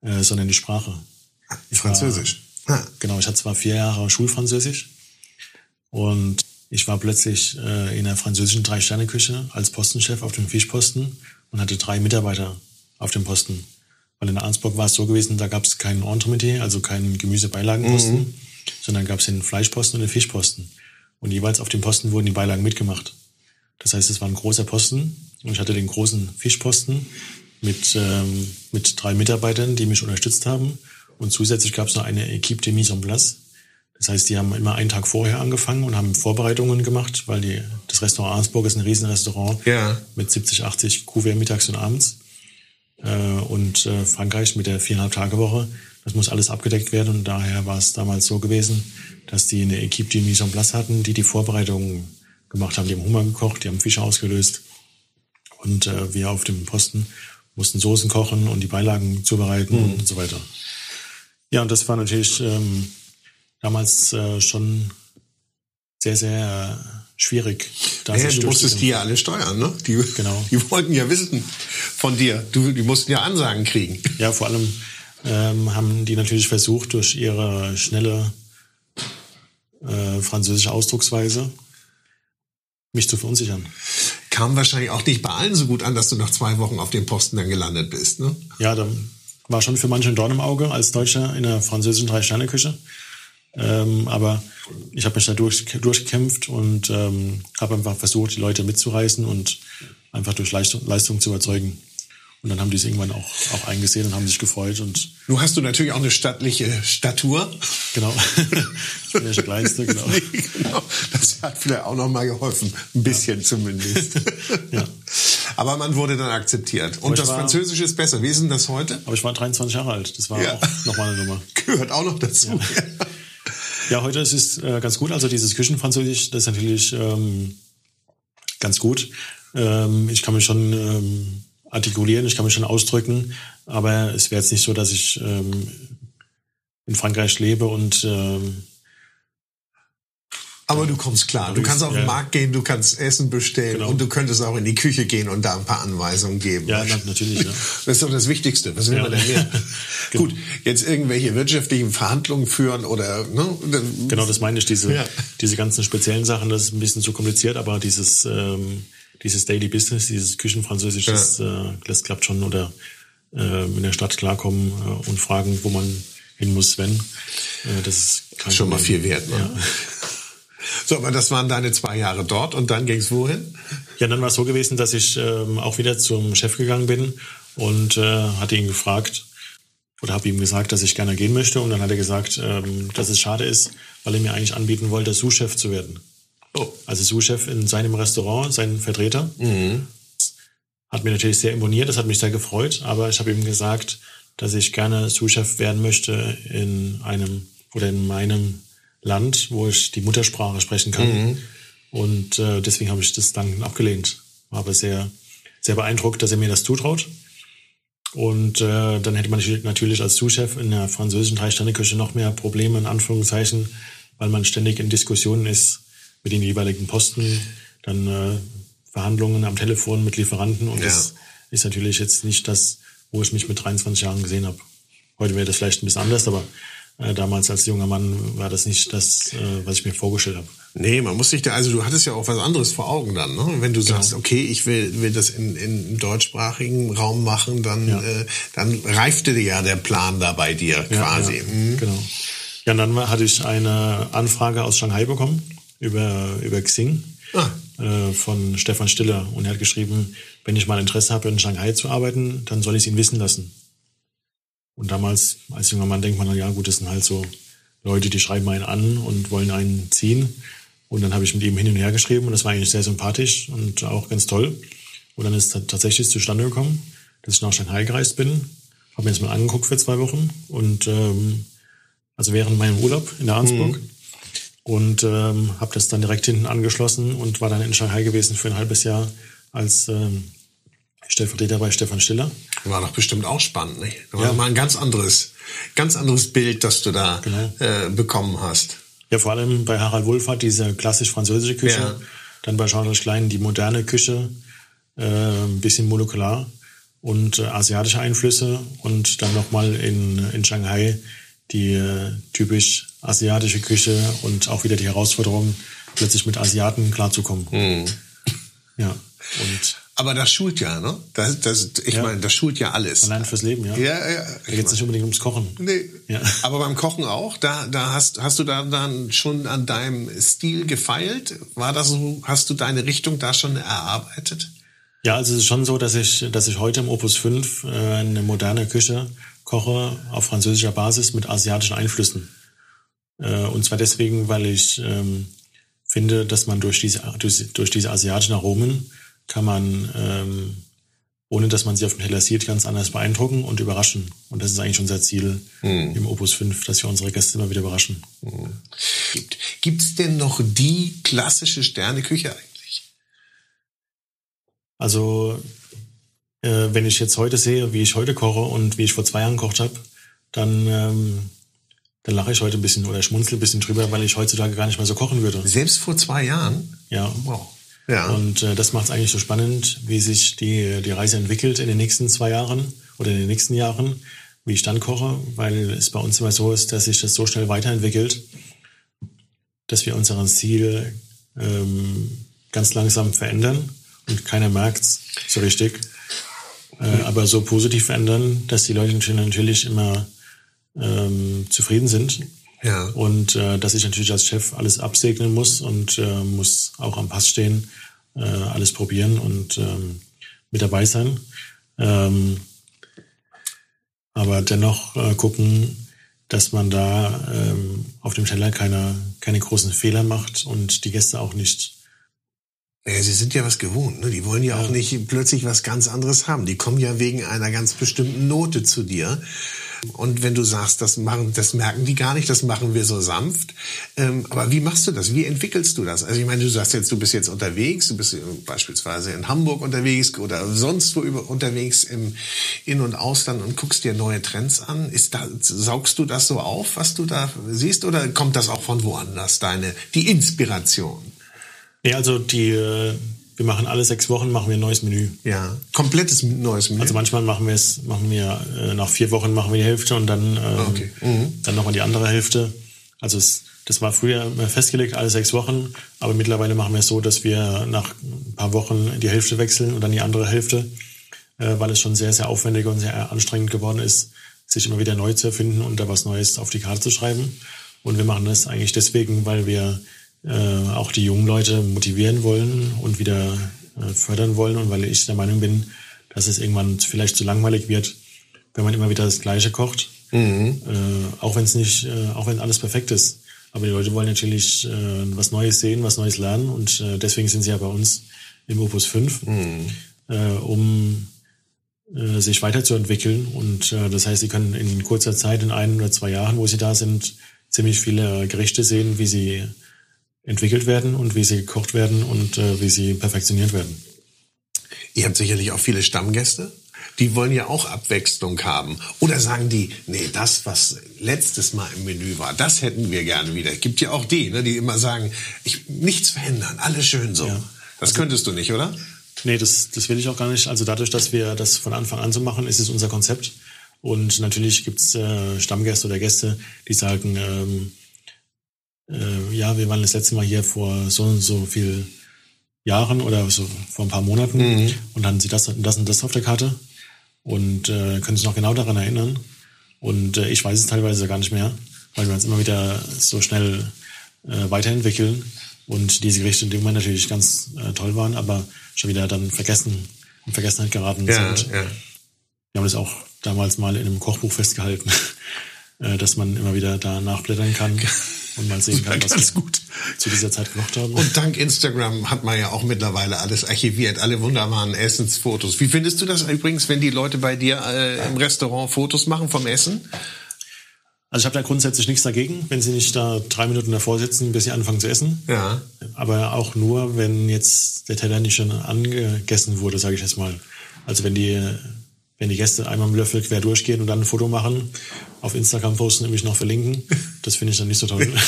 äh, sondern die Sprache. Ich Französisch. War, genau, ich hatte zwar vier Jahre Schulfranzösisch und ich war plötzlich äh, in der französischen Drei-Sterne-Küche als Postenchef auf dem Fischposten und hatte drei Mitarbeiter auf dem Posten. Weil in Arnsburg war es so gewesen, da gab es keinen Entremetier, also keinen Gemüsebeilagenposten, mhm. sondern gab es den Fleischposten und den Fischposten. Und jeweils auf dem Posten wurden die Beilagen mitgemacht. Das heißt, es war ein großer Posten und ich hatte den großen Fischposten mit, ähm, mit drei Mitarbeitern, die mich unterstützt haben. Und zusätzlich gab es noch eine Equipe de mise en place. Das heißt, die haben immer einen Tag vorher angefangen und haben Vorbereitungen gemacht, weil die, das Restaurant Arnsburg ist ein Riesenrestaurant ja. mit 70, 80 Kuvert mittags und abends. Äh, und äh, Frankreich mit der viereinhalb Tage Woche, das muss alles abgedeckt werden. Und daher war es damals so gewesen, dass die eine Equipe de mise en place hatten, die die Vorbereitungen gemacht haben. Die haben Hummer gekocht, die haben Fische ausgelöst. Und äh, wir auf dem Posten mussten Soßen kochen und die Beilagen zubereiten mhm. und so weiter. Ja, und das war natürlich ähm, damals äh, schon sehr, sehr schwierig. Da ja, du musstest die ja alle steuern, ne? Die, genau. die wollten ja wissen von dir. Du, die mussten ja Ansagen kriegen. Ja, vor allem ähm, haben die natürlich versucht, durch ihre schnelle äh, französische Ausdrucksweise mich zu verunsichern. Kam wahrscheinlich auch nicht bei allen so gut an, dass du nach zwei Wochen auf dem Posten dann gelandet bist, ne? Ja, da war schon für manche ein Dorn im Auge als Deutscher in der französischen Drei-Sterne-Küche. Ähm, aber ich habe mich da durch, durchgekämpft und ähm, habe einfach versucht, die Leute mitzureißen und einfach durch Leistung, Leistung zu überzeugen. Und dann haben die es irgendwann auch, auch eingesehen und haben sich gefreut. Und Nun hast du natürlich auch eine stattliche Statur. Genau. ich bin ja der Kleinste, genau. Nee, genau. Das hat vielleicht auch noch mal geholfen. Ein bisschen ja. zumindest. ja. Aber man wurde dann akzeptiert. Und das war, Französische ist besser. Wie ist denn das heute? Aber ich war 23 Jahre alt. Das war ja. auch nochmal eine Nummer. Gehört auch noch dazu. Ja. Ja, heute ist es äh, ganz gut. Also dieses Küchenfranzösisch, das ist natürlich ähm, ganz gut. Ähm, ich kann mich schon ähm, artikulieren, ich kann mich schon ausdrücken, aber es wäre jetzt nicht so, dass ich ähm, in Frankreich lebe und ähm, aber du kommst klar. Du kannst auf den Markt gehen, du kannst Essen bestellen genau. und du könntest auch in die Küche gehen und da ein paar Anweisungen geben. Ja, natürlich. Ja. Das ist doch das Wichtigste. Was will ja. man denn mehr? genau. Gut, jetzt irgendwelche wirtschaftlichen Verhandlungen führen oder ne? Genau, das meine ich. Diese ja. diese ganzen speziellen Sachen, das ist ein bisschen zu kompliziert, aber dieses ähm, dieses Daily Business, dieses Küchenfranzösisch, ja. das, äh, das klappt schon oder äh, in der Stadt klarkommen äh, und fragen, wo man hin muss, wenn. Äh, das ist kein schon Problem. mal viel wert. Ne? Ja. So, aber das waren deine zwei Jahre dort und dann ging es wohin? Ja, dann war es so gewesen, dass ich ähm, auch wieder zum Chef gegangen bin und äh, hatte ihn gefragt oder habe ihm gesagt, dass ich gerne gehen möchte und dann hat er gesagt, ähm, dass es schade ist, weil er mir eigentlich anbieten wollte, Sous-Chef zu werden. Oh. Also Sous-Chef in seinem Restaurant, sein Vertreter. Mhm. Hat mir natürlich sehr imponiert, das hat mich sehr gefreut, aber ich habe ihm gesagt, dass ich gerne Sous-Chef werden möchte in einem oder in meinem Land, wo ich die Muttersprache sprechen kann. Mhm. Und äh, deswegen habe ich das dann abgelehnt. War aber sehr, sehr beeindruckt, dass er mir das zutraut. Und äh, dann hätte man natürlich als Sous-Chef in der französischen Drei-Sterne-Küche noch mehr Probleme, in Anführungszeichen, weil man ständig in Diskussionen ist mit den jeweiligen Posten, dann äh, Verhandlungen am Telefon mit Lieferanten. Und ja. das ist natürlich jetzt nicht das, wo ich mich mit 23 Jahren gesehen habe. Heute wäre das vielleicht ein bisschen anders, aber äh, damals als junger Mann war das nicht das, äh, was ich mir vorgestellt habe. Nee, man muss sich da, also du hattest ja auch was anderes vor Augen dann, ne? Wenn du genau. sagst, okay, ich will, will das in, in, im deutschsprachigen Raum machen, dann, ja. äh, dann reifte dir ja der Plan da bei dir quasi. Ja, mhm. Genau. Ja, und dann hatte ich eine Anfrage aus Shanghai bekommen über, über Xing ah. äh, von Stefan Stiller und er hat geschrieben, wenn ich mal Interesse habe, in Shanghai zu arbeiten, dann soll ich es ihn wissen lassen. Und damals, als junger Mann, denkt man ja gut, das sind halt so Leute, die schreiben einen an und wollen einen ziehen. Und dann habe ich mit ihm hin und her geschrieben und das war eigentlich sehr sympathisch und auch ganz toll. Und dann ist es tatsächlich zustande gekommen, dass ich nach Shanghai gereist bin, habe mir das mal angeguckt für zwei Wochen und ähm, also während meinem Urlaub in der Arnsburg mhm. Und ähm, habe das dann direkt hinten angeschlossen und war dann in Shanghai gewesen für ein halbes Jahr als ähm, Stellvertreter bei Stefan Stiller. War doch bestimmt auch spannend, nicht? War ja. mal ein ganz anderes, ganz anderes Bild, das du da genau. äh, bekommen hast. Ja, vor allem bei Harald Wohlfahrt diese klassisch französische Küche. Ja. Dann bei Jean-Jacques Klein die moderne Küche, äh, ein bisschen molekular und äh, asiatische Einflüsse und dann nochmal in, in Shanghai die äh, typisch asiatische Küche und auch wieder die Herausforderung, plötzlich mit Asiaten klarzukommen. Mhm. Ja. Und Aber das schult ja, ne? Das, das, ich Ja. meine, das schult ja alles. man lernt fürs Leben, ja. Ja, ja. Da geht es nicht unbedingt ums Kochen. Nee. Ja. Aber beim Kochen auch, da, da hast, hast du da dann schon an deinem Stil gefeilt? War das so, hast du deine Richtung da schon erarbeitet? Ja, also es ist schon so, dass ich, dass ich heute im Opus 5 äh, eine moderne Küche koche auf französischer Basis mit asiatischen Einflüssen. Äh, und zwar deswegen, weil ich ähm, finde, dass man durch diese, durch, durch diese asiatischen Aromen kann man, ähm, ohne dass man sie auf dem Teller sieht, ganz anders beeindrucken und überraschen. Und das ist eigentlich unser Ziel im Opus 5, dass wir unsere Gäste immer wieder überraschen. Gibt gibt's denn noch die klassische Sterneküche eigentlich? Also, äh, wenn ich jetzt heute sehe, wie ich heute koche und wie ich vor zwei Jahren gekocht habe, dann, ähm, dann lache ich heute ein bisschen oder schmunzel ein bisschen drüber, weil ich heutzutage gar nicht mehr so kochen würde. Selbst vor zwei Jahren? Ja. Wow. Ja. Und äh, das macht es eigentlich so spannend, wie sich die, die Reise entwickelt in den nächsten zwei Jahren oder in den nächsten Jahren, wie ich dann koche, weil es bei uns immer so ist, dass sich das so schnell weiterentwickelt, dass wir unseren Stil ähm, ganz langsam verändern und keiner merkt's so richtig. Äh, aber so positiv verändern, dass die Leute natürlich immer ähm, zufrieden sind. Ja. Und äh, dass ich natürlich als Chef alles absegnen muss und äh, muss auch am Pass stehen, äh, alles probieren und ähm, mit dabei sein. Ähm, aber dennoch äh, gucken, dass man da ähm, auf dem Teller keine, keine großen Fehler macht und die Gäste auch nicht. Ja, sie sind ja was gewohnt. Ne? Die wollen ja, auch nicht plötzlich was ganz anderes haben. Die kommen ja wegen einer ganz bestimmten Note zu dir. Und wenn du sagst, das machen, das merken die gar nicht, das machen wir so sanft. Ähm, aber wie machst du das? Wie entwickelst du das? Also ich meine, du sagst jetzt, du bist jetzt unterwegs, du bist beispielsweise in Hamburg unterwegs oder sonst wo über, unterwegs im In- und Ausland und guckst dir neue Trends an. Ist da, saugst du das so auf, was du da siehst, oder kommt das auch von woanders, deine, die Inspiration? Nee, also die, äh, wir machen alle sechs Wochen machen wir ein neues Menü. Ja, komplettes neues Menü. Also manchmal machen wir es, machen wir äh, nach vier Wochen machen wir die Hälfte und dann ähm, Okay. Mhm. dann nochmal die andere Hälfte. Also es, das war früher festgelegt alle sechs Wochen, aber mittlerweile machen wir es so, dass wir nach ein paar Wochen die Hälfte wechseln und dann die andere Hälfte, äh, weil es schon sehr sehr aufwendig und sehr anstrengend geworden ist, sich immer wieder neu zu erfinden und da was Neues auf die Karte zu schreiben. Und wir machen das eigentlich deswegen, weil wir äh, auch die jungen Leute motivieren wollen und wieder äh, fördern wollen und weil ich der Meinung bin, dass es irgendwann vielleicht zu langweilig wird, wenn man immer wieder das Gleiche kocht. Äh, auch wenn es nicht, äh, auch wenn alles perfekt ist. Aber die Leute wollen natürlich äh, was Neues sehen, was Neues lernen und äh, deswegen sind sie ja bei uns im Opus 5, äh, um äh, sich weiterzuentwickeln. Und äh, das heißt, sie können in kurzer Zeit, in ein oder zwei Jahren, wo sie da sind, ziemlich viele Gerichte sehen, wie sie entwickelt werden und wie sie gekocht werden und äh, wie sie perfektioniert werden. Ihr habt sicherlich auch viele Stammgäste. Die wollen ja auch Abwechslung haben. Oder sagen die, nee, das, was letztes Mal im Menü war, das hätten wir gerne wieder. Gibt ja auch die, ne, die immer sagen, ich, nichts verändern, alles schön so. Ja. Das könntest du nicht, oder? Nee, das, das will ich auch gar nicht. Also dadurch, dass wir das von Anfang an so machen, ist es unser Konzept. Und natürlich gibt's äh, Stammgäste oder Gäste, die sagen, ähm, äh, ja, wir waren das letzte Mal hier vor so und so viel Jahren oder so vor ein paar Monaten und dann haben sie das, und das und das auf der Karte und äh, können sich noch genau daran erinnern. Und äh, ich weiß es teilweise gar nicht mehr, weil wir uns immer wieder so schnell äh, weiterentwickeln und diese Gerichte in dem Moment natürlich ganz äh, toll waren, aber schon wieder dann vergessen, in Vergessenheit geraten sind. ja. Wir haben das auch damals mal in einem Kochbuch festgehalten, äh, dass man immer wieder da nachblättern kann und mal sehen kann, was wir gut. zu dieser Zeit gekocht haben. Und dank Instagram hat man ja auch mittlerweile alles archiviert, alle wunderbaren Essensfotos. Wie findest du das übrigens, wenn die Leute bei dir äh, im Restaurant Fotos machen vom Essen? Also ich habe da grundsätzlich nichts dagegen, wenn sie nicht da drei Minuten davor sitzen, bis sie anfangen zu essen. Ja. Aber auch nur, wenn jetzt der Teller nicht schon angegessen wurde, sage ich jetzt mal. Also wenn die, wenn die Gäste einmal im Löffel quer durchgehen und dann ein Foto machen, auf Instagram posten und mich noch verlinken, das finde ich dann nicht so toll.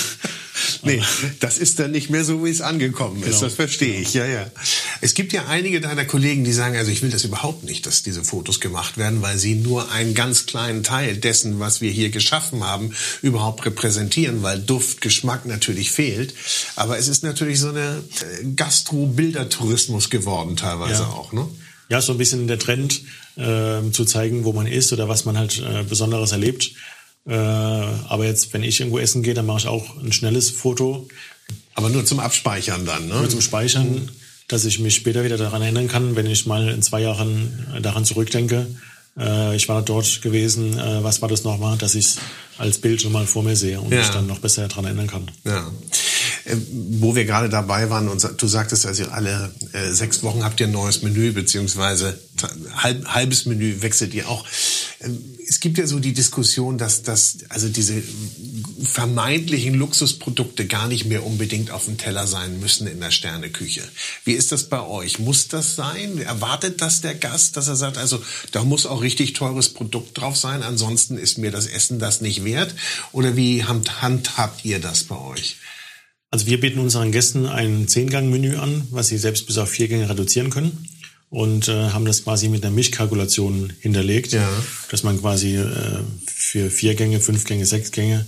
Nee, das ist dann nicht mehr so, wie es angekommen ist. Genau. Das verstehe ich, ja, ja. Es gibt ja einige deiner Kollegen, die sagen, also ich will das überhaupt nicht, dass diese Fotos gemacht werden, weil sie nur einen ganz kleinen Teil dessen, was wir hier geschaffen haben, überhaupt repräsentieren, weil Duft, Geschmack natürlich fehlt. Aber es ist natürlich so eine äh, Gastro-Bildertourismus geworden teilweise Ja. auch, ne? Ja, so ein bisschen der Trend, äh, zu zeigen, wo man ist oder was man halt äh, Besonderes erlebt. Äh, aber jetzt, wenn ich irgendwo essen gehe, dann mache ich auch ein schnelles Foto Aber nur zum Abspeichern dann, ne? nur zum Speichern, dass ich mich später wieder daran erinnern kann, wenn ich mal in zwei Jahren daran zurückdenke. Äh, ich war dort gewesen, äh, was war das nochmal, dass ich es als Bild schon mal vor mir sehe und Ja. mich dann noch besser daran erinnern kann. Ja. Äh, Wo wir gerade dabei waren und du sagtest, also alle äh, sechs Wochen habt ihr ein neues Menü, beziehungsweise halb, halbes Menü wechselt ihr auch. Ähm, Es gibt ja so die Diskussion, dass, dass also diese vermeintlichen Luxusprodukte gar nicht mehr unbedingt auf dem Teller sein müssen in der Sterneküche. Wie ist das bei euch? Muss das sein? Erwartet das der Gast, dass er sagt, also da muss auch richtig teures Produkt drauf sein, ansonsten ist mir das Essen das nicht wert? Oder wie hand- handhabt ihr das bei euch? Also wir bieten unseren Gästen ein Zehn-Gang-Menü an, was sie selbst bis auf vier Gänge reduzieren können und äh, haben das quasi mit einer Mischkalkulation hinterlegt, Ja. dass man quasi äh, für vier Gänge, fünf Gänge, sechs Gänge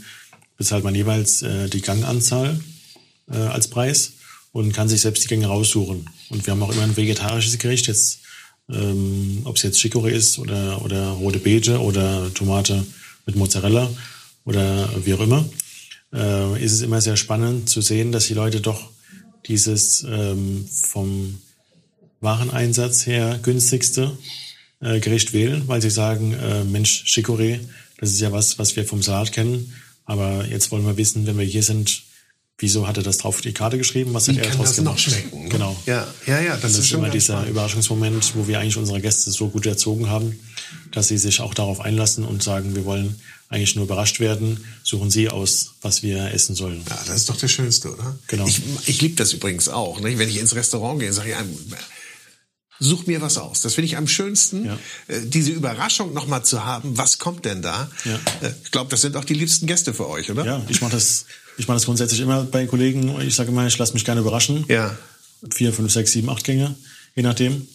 bezahlt man jeweils äh, die Ganganzahl äh, als Preis und kann sich selbst die Gänge raussuchen. Und wir haben auch immer ein vegetarisches Gericht, jetzt ähm, ob es jetzt Chicorée ist oder, oder rote Beete oder Tomate mit Mozzarella oder wie auch immer, äh, ist es immer sehr spannend zu sehen, dass die Leute doch dieses ähm, vom Wareneinsatz her günstigste äh, Gericht wählen, weil sie sagen, äh, Mensch, Chicorée, das ist ja was, was wir vom Salat kennen, aber jetzt wollen wir wissen, wenn wir hier sind, wieso hat er das drauf auf die Karte geschrieben, was Wie hat er noch gemacht? schmecken? ne? Genau. Ja, ja, ja, das, Das, ist immer dieser spannend. Überraschungsmoment, wo wir eigentlich unsere Gäste so gut erzogen haben, dass sie sich auch darauf einlassen und sagen, wir wollen eigentlich nur überrascht werden, suchen Sie aus, was wir essen sollen. Ja, das ist doch das Schönste, oder? Genau. Ich, ich liebe das übrigens auch. Ne? Wenn ich ins Restaurant gehe, sage ich, einem, such mir was aus. Das finde ich am schönsten, Ja. äh, diese Überraschung nochmal zu haben. Was kommt denn da? Ja. Äh, Ich glaube, das sind auch die liebsten Gäste für euch, oder? Ja, ich mache das, ich mache das grundsätzlich immer bei Kollegen. Ich sage immer, ich lasse mich gerne überraschen. Ja. Vier, fünf, sechs, sieben, acht Gänge, je nachdem.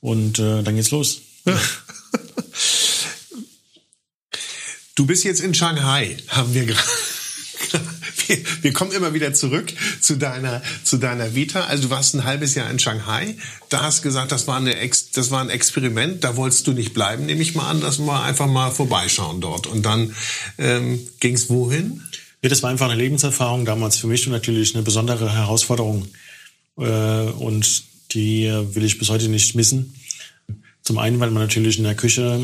Und äh, dann geht's los. Du bist jetzt in Shanghai, haben wir gerade. Wir, wir kommen immer wieder zurück zu deiner, zu deiner Vita. Also du warst ein halbes Jahr in Shanghai. Da hast gesagt, das war, eine Ex, das war ein Experiment. Da wolltest du nicht bleiben, nehme ich mal an. dass wir einfach mal vorbeischauen dort. Und dann ähm, ging es wohin? Ja, das war einfach eine Lebenserfahrung damals für mich und natürlich eine besondere Herausforderung. Äh, und die äh, will ich bis heute nicht missen. Zum einen, weil man natürlich in der Küche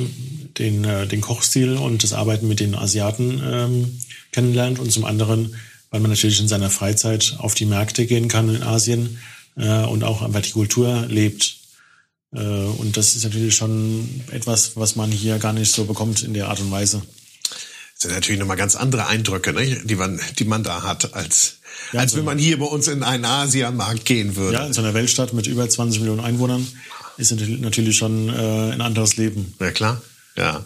den, äh, den Kochstil und das Arbeiten mit den Asiaten ähm, kennenlernt und zum anderen, weil man natürlich in seiner Freizeit auf die Märkte gehen kann in Asien äh, und auch einfach die Kultur lebt. Äh, und das ist natürlich schon etwas, was man hier gar nicht so bekommt in der Art und Weise. Das sind natürlich nochmal ganz andere Eindrücke, ne? die, man, die man da hat, als, Ja, als so- wenn man hier bei uns in einen Asiamarkt gehen würde. Ja, in so einer Weltstadt mit über 20 Millionen Einwohnern ist natürlich- schon äh, ein anderes Leben. Ja, klar. Ja.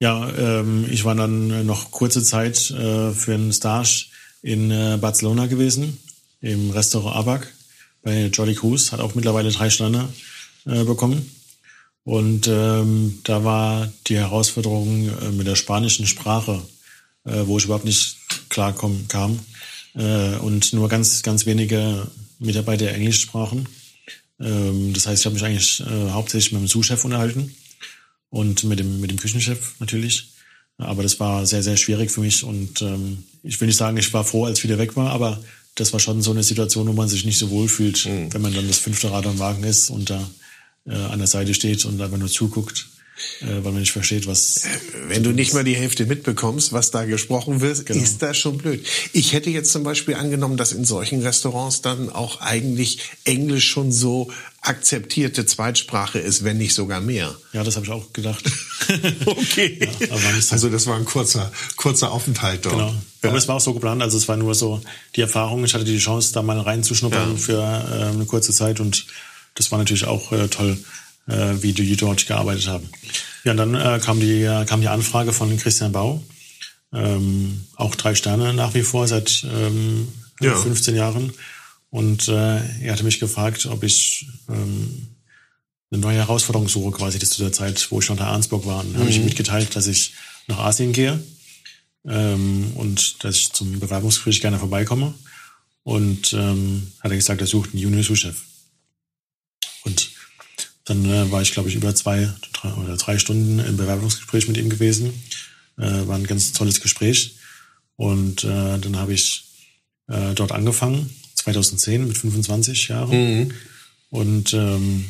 Ja, ähm, ich war dann äh, noch kurze Zeit äh, für einen Stage in äh, Barcelona gewesen, im Restaurant Abac bei Jolly Cruz, hat auch mittlerweile drei Sterne äh, bekommen. Und ähm, da war die Herausforderung äh, mit der spanischen Sprache, äh, wo ich überhaupt nicht klar kom- kam äh, und nur ganz, ganz wenige Mitarbeiter Englisch sprachen. Ähm, das heißt, ich habe mich eigentlich äh, hauptsächlich mit dem Sous-Chef unterhalten und mit dem, mit dem Küchenchef natürlich. Aber das war sehr, sehr schwierig für mich und ähm, ich will nicht sagen, ich war froh, als wieder weg war, aber das war schon so eine Situation, wo man sich nicht so wohl fühlt, wenn man dann das fünfte Rad am Wagen ist und da äh, an der Seite steht und einfach nur zuguckt, äh, weil man nicht versteht, was. Wenn du nicht mal die Hälfte mitbekommst, was da gesprochen wird, Genau. ist das schon blöd. Ich hätte jetzt zum Beispiel angenommen, dass in solchen Restaurants dann auch eigentlich Englisch schon so akzeptierte Zweitsprache ist, wenn nicht sogar mehr. Ja, das habe ich auch gedacht. Okay. Ja, so. Also das war ein kurzer, kurzer Aufenthalt dort. Genau. Aber es war auch so geplant, also es war nur so die Erfahrung. Ich hatte die Chance, da mal reinzuschnuppern Ja. für äh, eine kurze Zeit und das war natürlich auch äh, toll, äh, wie die dort gearbeitet haben. Ja, und dann äh, kam, die, äh, kam die Anfrage von Christian Bau, ähm, auch drei Sterne nach wie vor seit ähm, Ja. 15 Jahren. Und äh, er hatte mich gefragt, ob ich ähm, eine neue Herausforderung suche, quasi das zu der Zeit, wo ich noch in Arnsburg war. Und mhm. habe ich ihm mitgeteilt, dass ich nach Asien gehe ähm, und dass ich zum Bewerbungsgespräch gerne vorbeikomme. Und ähm, hat er gesagt, er sucht einen Junior-Sous-Chef. Und dann äh, war ich, glaube ich, über zwei drei, oder drei Stunden im Bewerbungsgespräch mit ihm gewesen. Äh, war ein ganz tolles Gespräch. Und äh, dann habe ich äh, dort angefangen, 2010 mit 25 Jahren. Mhm. Und ähm,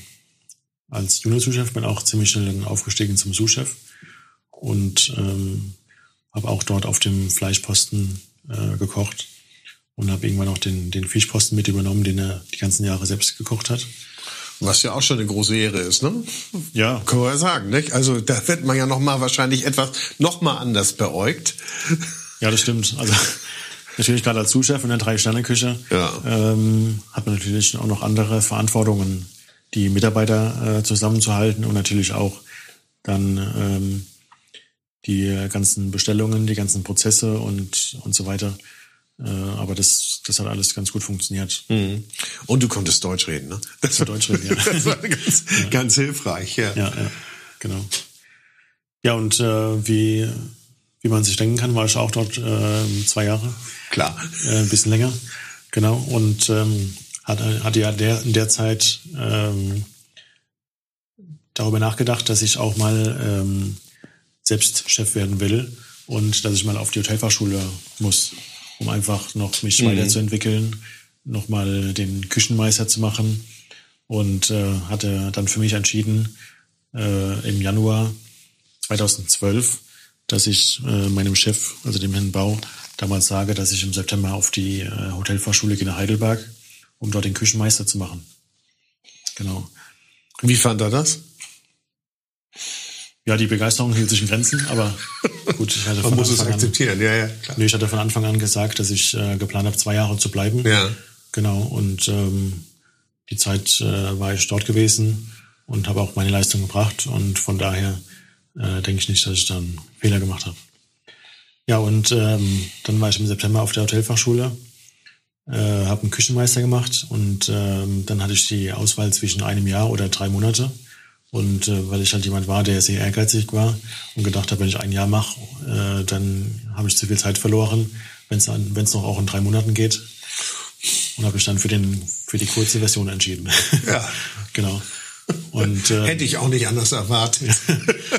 als Junior-Sous-Chef bin auch ziemlich schnell dann aufgestiegen zum Sous-Chef. Und ähm, habe auch dort auf dem Fleischposten äh, gekocht und habe irgendwann auch den, den Fischposten mit übernommen, den er die ganzen Jahre selbst gekocht hat. Was ja auch schon eine große Ehre ist, ne? Ja. Kann man ja sagen, nicht? Also da wird man ja noch mal wahrscheinlich etwas noch mal anders beäugt. Ja, das stimmt. Also natürlich gerade als Zuschef in der Drei-Sterne-Küche ja. ähm, hat man natürlich auch noch andere Verantwortungen, die Mitarbeiter äh, zusammenzuhalten und natürlich auch dann ähm, die ganzen Bestellungen, die ganzen Prozesse und, und so weiter. Äh, aber das, das hat alles ganz gut funktioniert. Mhm. Und du konntest Deutsch reden, ne? Das war Deutsch reden, ja. das war ganz, ja. ganz hilfreich, ja. Ja, ja, genau. Ja, und äh, wie, wie man sich denken kann, war ich auch dort äh, zwei Jahre. Klar. Äh, ein bisschen länger, genau. Und ähm, hatte, hatte ja der, in der Zeit ähm, darüber nachgedacht, dass ich auch mal ähm, selbst Chef werden will und dass ich mal auf die Hotelfachschule muss, um einfach noch mich mhm. weiterzuentwickeln, nochmal den Küchenmeister zu machen und äh, hatte dann für mich entschieden äh, im Januar 2012, dass ich äh, meinem Chef, also dem Herrn Bau, damals sage, dass ich im September auf die äh, Hotelfachschule gehe nach Heidelberg, um dort den Küchenmeister zu machen. Genau. Wie fand er das? Ja, die Begeisterung hielt sich in Grenzen, aber gut, ich hatte Man von muss Anfang es akzeptieren, an, ja, ja. Klar. Nee, ich hatte von Anfang an gesagt, dass ich äh, geplant habe, zwei Jahre zu bleiben. Ja. Genau, und ähm, die Zeit äh, war ich dort gewesen und habe auch meine Leistung gebracht und von daher äh, denke ich nicht, dass ich dann Fehler gemacht habe. Ja, und ähm, dann war ich im September auf der Hotelfachschule, äh, habe einen Küchenmeister gemacht und ähm, dann hatte ich die Auswahl zwischen einem Jahr oder drei Monate. Und äh, weil ich halt jemand war, der sehr ehrgeizig war und gedacht habe, wenn ich ein Jahr mache, äh, dann habe ich zu viel Zeit verloren, wenn es wenn es noch auch in drei Monaten geht. Und habe ich dann für den für die kurze Version entschieden. Ja, genau. Und äh, hätte ich auch nicht anders erwartet.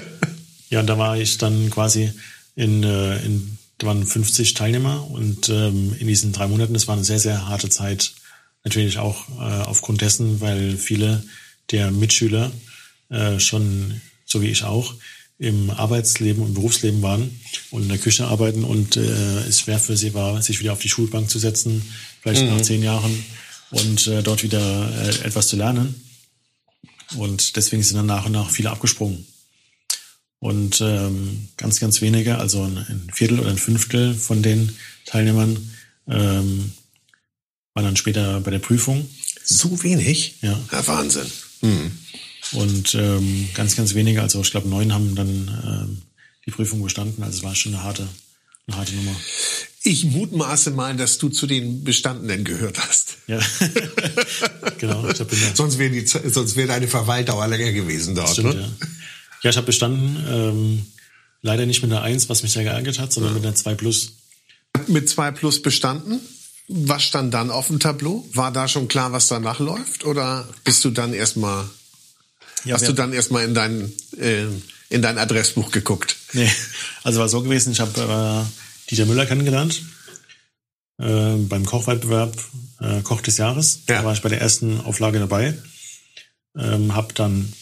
ja, und da war ich dann quasi in, äh, in da waren 50 Teilnehmer und ähm, in diesen drei Monaten, das war eine sehr sehr harte Zeit. Natürlich auch äh, aufgrund dessen, weil viele der Mitschüler äh, schon, so wie ich auch, im Arbeitsleben und Berufsleben waren und in der Küche arbeiten und äh, es schwer für sie war, sich wieder auf die Schulbank zu setzen, vielleicht mhm. nach zehn Jahren und äh, dort wieder äh, etwas zu lernen. Und deswegen sind dann nach und nach viele abgesprungen. Und ähm, ganz, ganz wenige, also ein Viertel oder ein Fünftel von den Teilnehmern ähm, waren dann später bei der Prüfung. So wenig? Ja. ja Wahnsinn. Mhm. Und ähm, ganz, ganz wenige, also ich glaube neun haben dann ähm, die Prüfung bestanden. Also es war schon eine harte, eine harte Nummer. Ich mutmaße mal, dass du zu den Bestandenen gehört hast. Ja, genau. Ich bin da. sonst wäre die, sonst wäre deine Verweildauer länger gewesen dort. Stimmt, ne? ja. ja, ich habe bestanden. Ähm, leider nicht mit einer Eins, was mich sehr geärgert hat, sondern ja. mit einer zwei plus. Mit zwei plus bestanden? Was stand dann auf dem Tableau? War da schon klar, was danach läuft? Oder bist du dann erstmal ja, Hast du dann erstmal in dein, äh, in dein Adressbuch geguckt? Nee, also war so gewesen, ich habe äh, Dieter Müller kennengelernt äh, beim Kochwettbewerb äh, Koch des Jahres. Ja. Da war ich bei der ersten Auflage dabei. Ähm, habe dann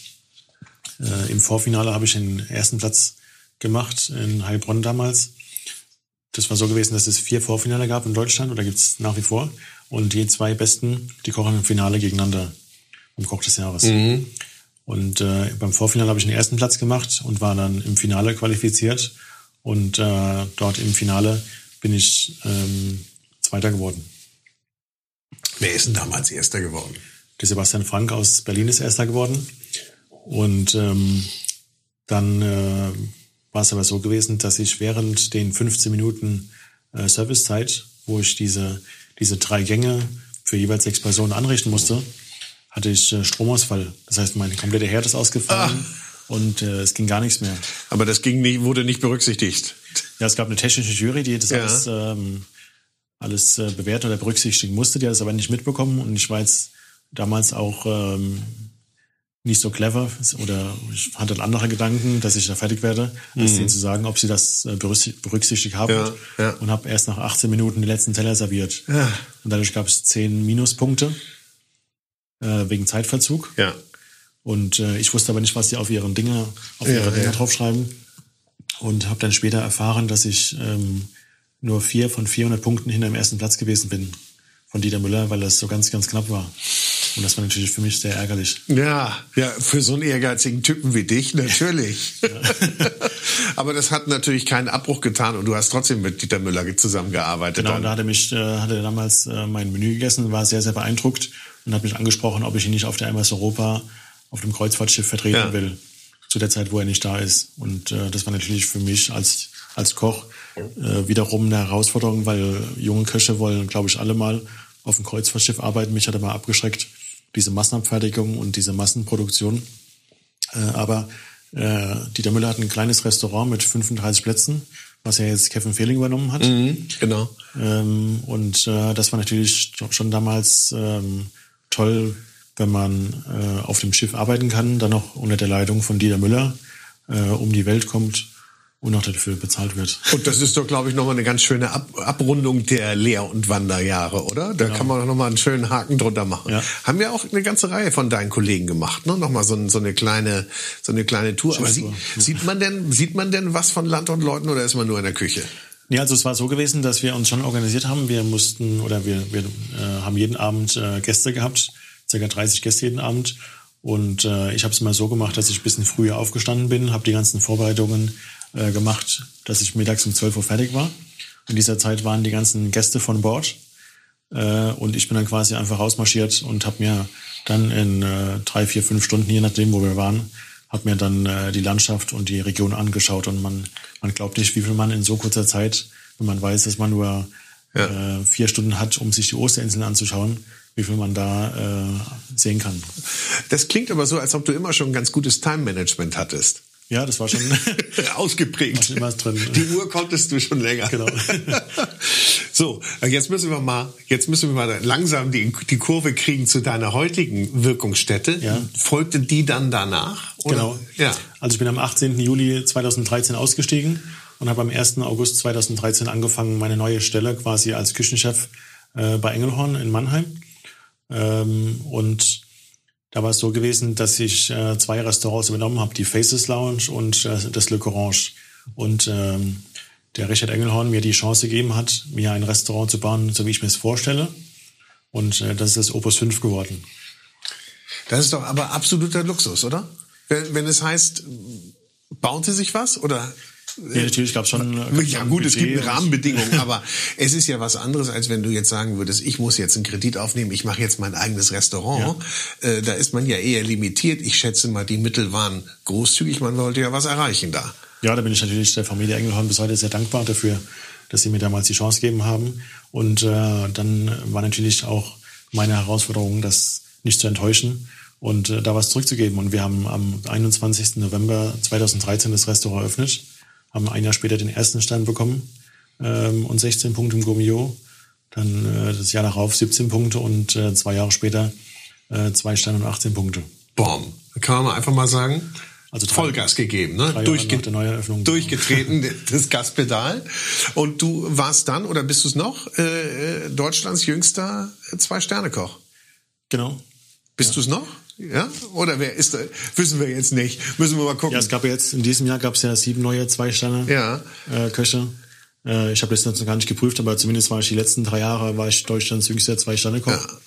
äh, im Vorfinale habe ich den ersten Platz gemacht in Heilbronn damals. Das war so gewesen, dass es vier Vorfinale gab in Deutschland oder gibt es nach wie vor. Und die zwei Besten, die kochen im Finale gegeneinander im Koch des Jahres. Mhm. Und äh, beim Vorfinale habe ich den ersten Platz gemacht und war dann im Finale qualifiziert. Und äh, dort im Finale bin ich ähm, Zweiter geworden. Wer ist denn damals Erster geworden? Der Sebastian Frank aus Berlin ist Erster geworden. Und ähm, dann äh, war es aber so gewesen, dass ich während den 15 Minuten äh, Servicezeit, wo ich diese, diese drei Gänge für jeweils sechs Personen anrichten musste, hatte ich äh, Stromausfall. Das heißt, mein kompletter Herd ist ausgefallen ah. und äh, es ging gar nichts mehr. Aber das ging nicht, wurde nicht berücksichtigt. Ja, es gab eine technische Jury, die das ja. alles, ähm, alles äh, bewerten oder berücksichtigen musste. Die hat es aber nicht mitbekommen und ich war jetzt damals auch ähm, nicht so clever oder ich hatte andere Gedanken, dass ich da fertig werde, als mhm. denen zu sagen, ob sie das äh, berücksichtigt haben. Ja, ja. Und habe erst nach 18 Minuten die letzten Teller serviert. Und dadurch gab es 10 Minuspunkte äh, wegen Zeitverzug. Ja. Und äh, ich wusste aber nicht, was sie auf ihren Dinger, auf ihre Dinger draufschreiben. Und habe dann später erfahren, dass ich ähm, nur vier von 400 Punkten hinter dem ersten Platz gewesen bin von Dieter Müller, weil das so ganz, ganz knapp war. Und das war natürlich für mich sehr ärgerlich. Ja, ja, für so einen ehrgeizigen Typen wie dich natürlich. Aber das hat natürlich keinen Abbruch getan und du hast trotzdem mit Dieter Müller zusammengearbeitet. Genau, da hat er mich, äh, hat er damals äh, mein Menü gegessen, war sehr, sehr beeindruckt und hat mich angesprochen, ob ich ihn nicht auf der MS Europa auf dem Kreuzfahrtschiff vertreten ja. will. Zu der Zeit, wo er nicht da ist. Und äh, das war natürlich für mich als, als Koch äh, wiederum eine Herausforderung, weil junge Köche wollen, glaube ich, alle mal auf dem Kreuzfahrtschiff arbeiten. Mich hat aber abgeschreckt, diese Massenabfertigung und diese Massenproduktion. Äh, aber äh, Dieter Müller hat ein kleines Restaurant mit 35 Plätzen, was ja jetzt Kevin Fehling übernommen hat. Mhm, genau. Ähm, und äh, das war natürlich schon damals ähm, toll, wenn man äh, auf dem Schiff arbeiten kann, dann noch unter der Leitung von Dieter Müller äh, um die Welt kommt und noch dafür bezahlt wird. Und das ist doch, glaube ich, nochmal eine ganz schöne Ab Abrundung der Lehr- und Wanderjahre, oder? Da genau. kann man doch nochmal einen schönen Haken drunter machen. Ja. Haben wir auch eine ganze Reihe von deinen Kollegen gemacht, ne? Nochmal so, so eine kleine, so eine kleine Tour. Aber sie, ja. sieht man denn, sieht man denn was von Land und Leuten oder ist man nur in der Küche? Ja, also es war so gewesen, dass wir uns schon organisiert haben. Wir mussten oder wir, wir äh, haben jeden Abend äh, Gäste gehabt, circa 30 Gäste jeden Abend. Und äh, ich habe es mal so gemacht, dass ich ein bisschen früher aufgestanden bin, habe die ganzen Vorbereitungen äh, gemacht, dass ich mittags um 12 Uhr fertig war. In dieser Zeit waren die ganzen Gäste von Bord. Äh, und ich bin dann quasi einfach rausmarschiert und habe mir dann in äh, drei, vier, fünf Stunden, je nachdem, wo wir waren, habe mir dann äh, die Landschaft und die Region angeschaut. Und man, man glaubt nicht, wie viel man in so kurzer Zeit, wenn man weiß, dass man nur ja. äh, vier Stunden hat, um sich die Osterinseln anzuschauen, wie viel man da äh, sehen kann. Das klingt aber so, als ob du immer schon ein ganz gutes Time-Management hattest. Ja, das war schon ausgeprägt. War immer drin. Die Uhr konntest du schon länger. Genau. so, jetzt müssen wir mal, jetzt müssen wir mal langsam die, die Kurve kriegen zu deiner heutigen Wirkungsstätte. Ja. Folgte die dann danach? Oder? Genau. Ja. Also ich bin am 18. Juli 2013 ausgestiegen und habe am 1. August 2013 angefangen, meine neue Stelle quasi als Küchenchef äh, bei Engelhorn in Mannheim. Ähm, und da war es so gewesen, dass ich äh, zwei Restaurants übernommen habe, die Faces Lounge und äh, das Le Corange. Und ähm, der Richard Engelhorn mir die Chance gegeben hat, mir ein Restaurant zu bauen, so wie ich mir es vorstelle. Und äh, das ist das Opus 5 geworden. Das ist doch aber absoluter Luxus, oder? Wenn, wenn es heißt, bauen Sie sich was oder ja, natürlich gab es schon. Äh, ja gut, es gibt Rahmenbedingungen, aber es ist ja was anderes, als wenn du jetzt sagen würdest, ich muss jetzt einen Kredit aufnehmen, ich mache jetzt mein eigenes Restaurant. Ja. Äh, da ist man ja eher limitiert. Ich schätze mal, die Mittel waren großzügig, man wollte ja was erreichen da. Ja, da bin ich natürlich der Familie Engelhorn bis heute sehr dankbar dafür, dass sie mir damals die Chance gegeben haben. Und äh, dann war natürlich auch meine Herausforderung, das nicht zu enttäuschen und äh, da was zurückzugeben. Und wir haben am 21. November 2013 das Restaurant eröffnet haben ein Jahr später den ersten Stern bekommen ähm, und 16 Punkte im Gummio. Dann äh, das Jahr darauf 17 Punkte und äh, zwei Jahre später äh, zwei Sterne und 18 Punkte. Bom. Kann man einfach mal sagen, also drei, Vollgas gegeben, ne? Durchge durchgetreten, das Gaspedal. Und du warst dann, oder bist du es noch, äh, Deutschlands jüngster Zwei-Sterne-Koch. Genau. Bist ja. du es noch? Ja? Oder wer ist da? Wissen wir jetzt nicht. Müssen wir mal gucken. Ja, es gab jetzt, in diesem Jahr gab es ja sieben neue Zwei-Sterne ja. äh, Köche. Äh, ich habe das noch gar nicht geprüft, aber zumindest war ich die letzten drei Jahre war ich Deutschlands jüngster Zwei-Sterne-Koch. Ja.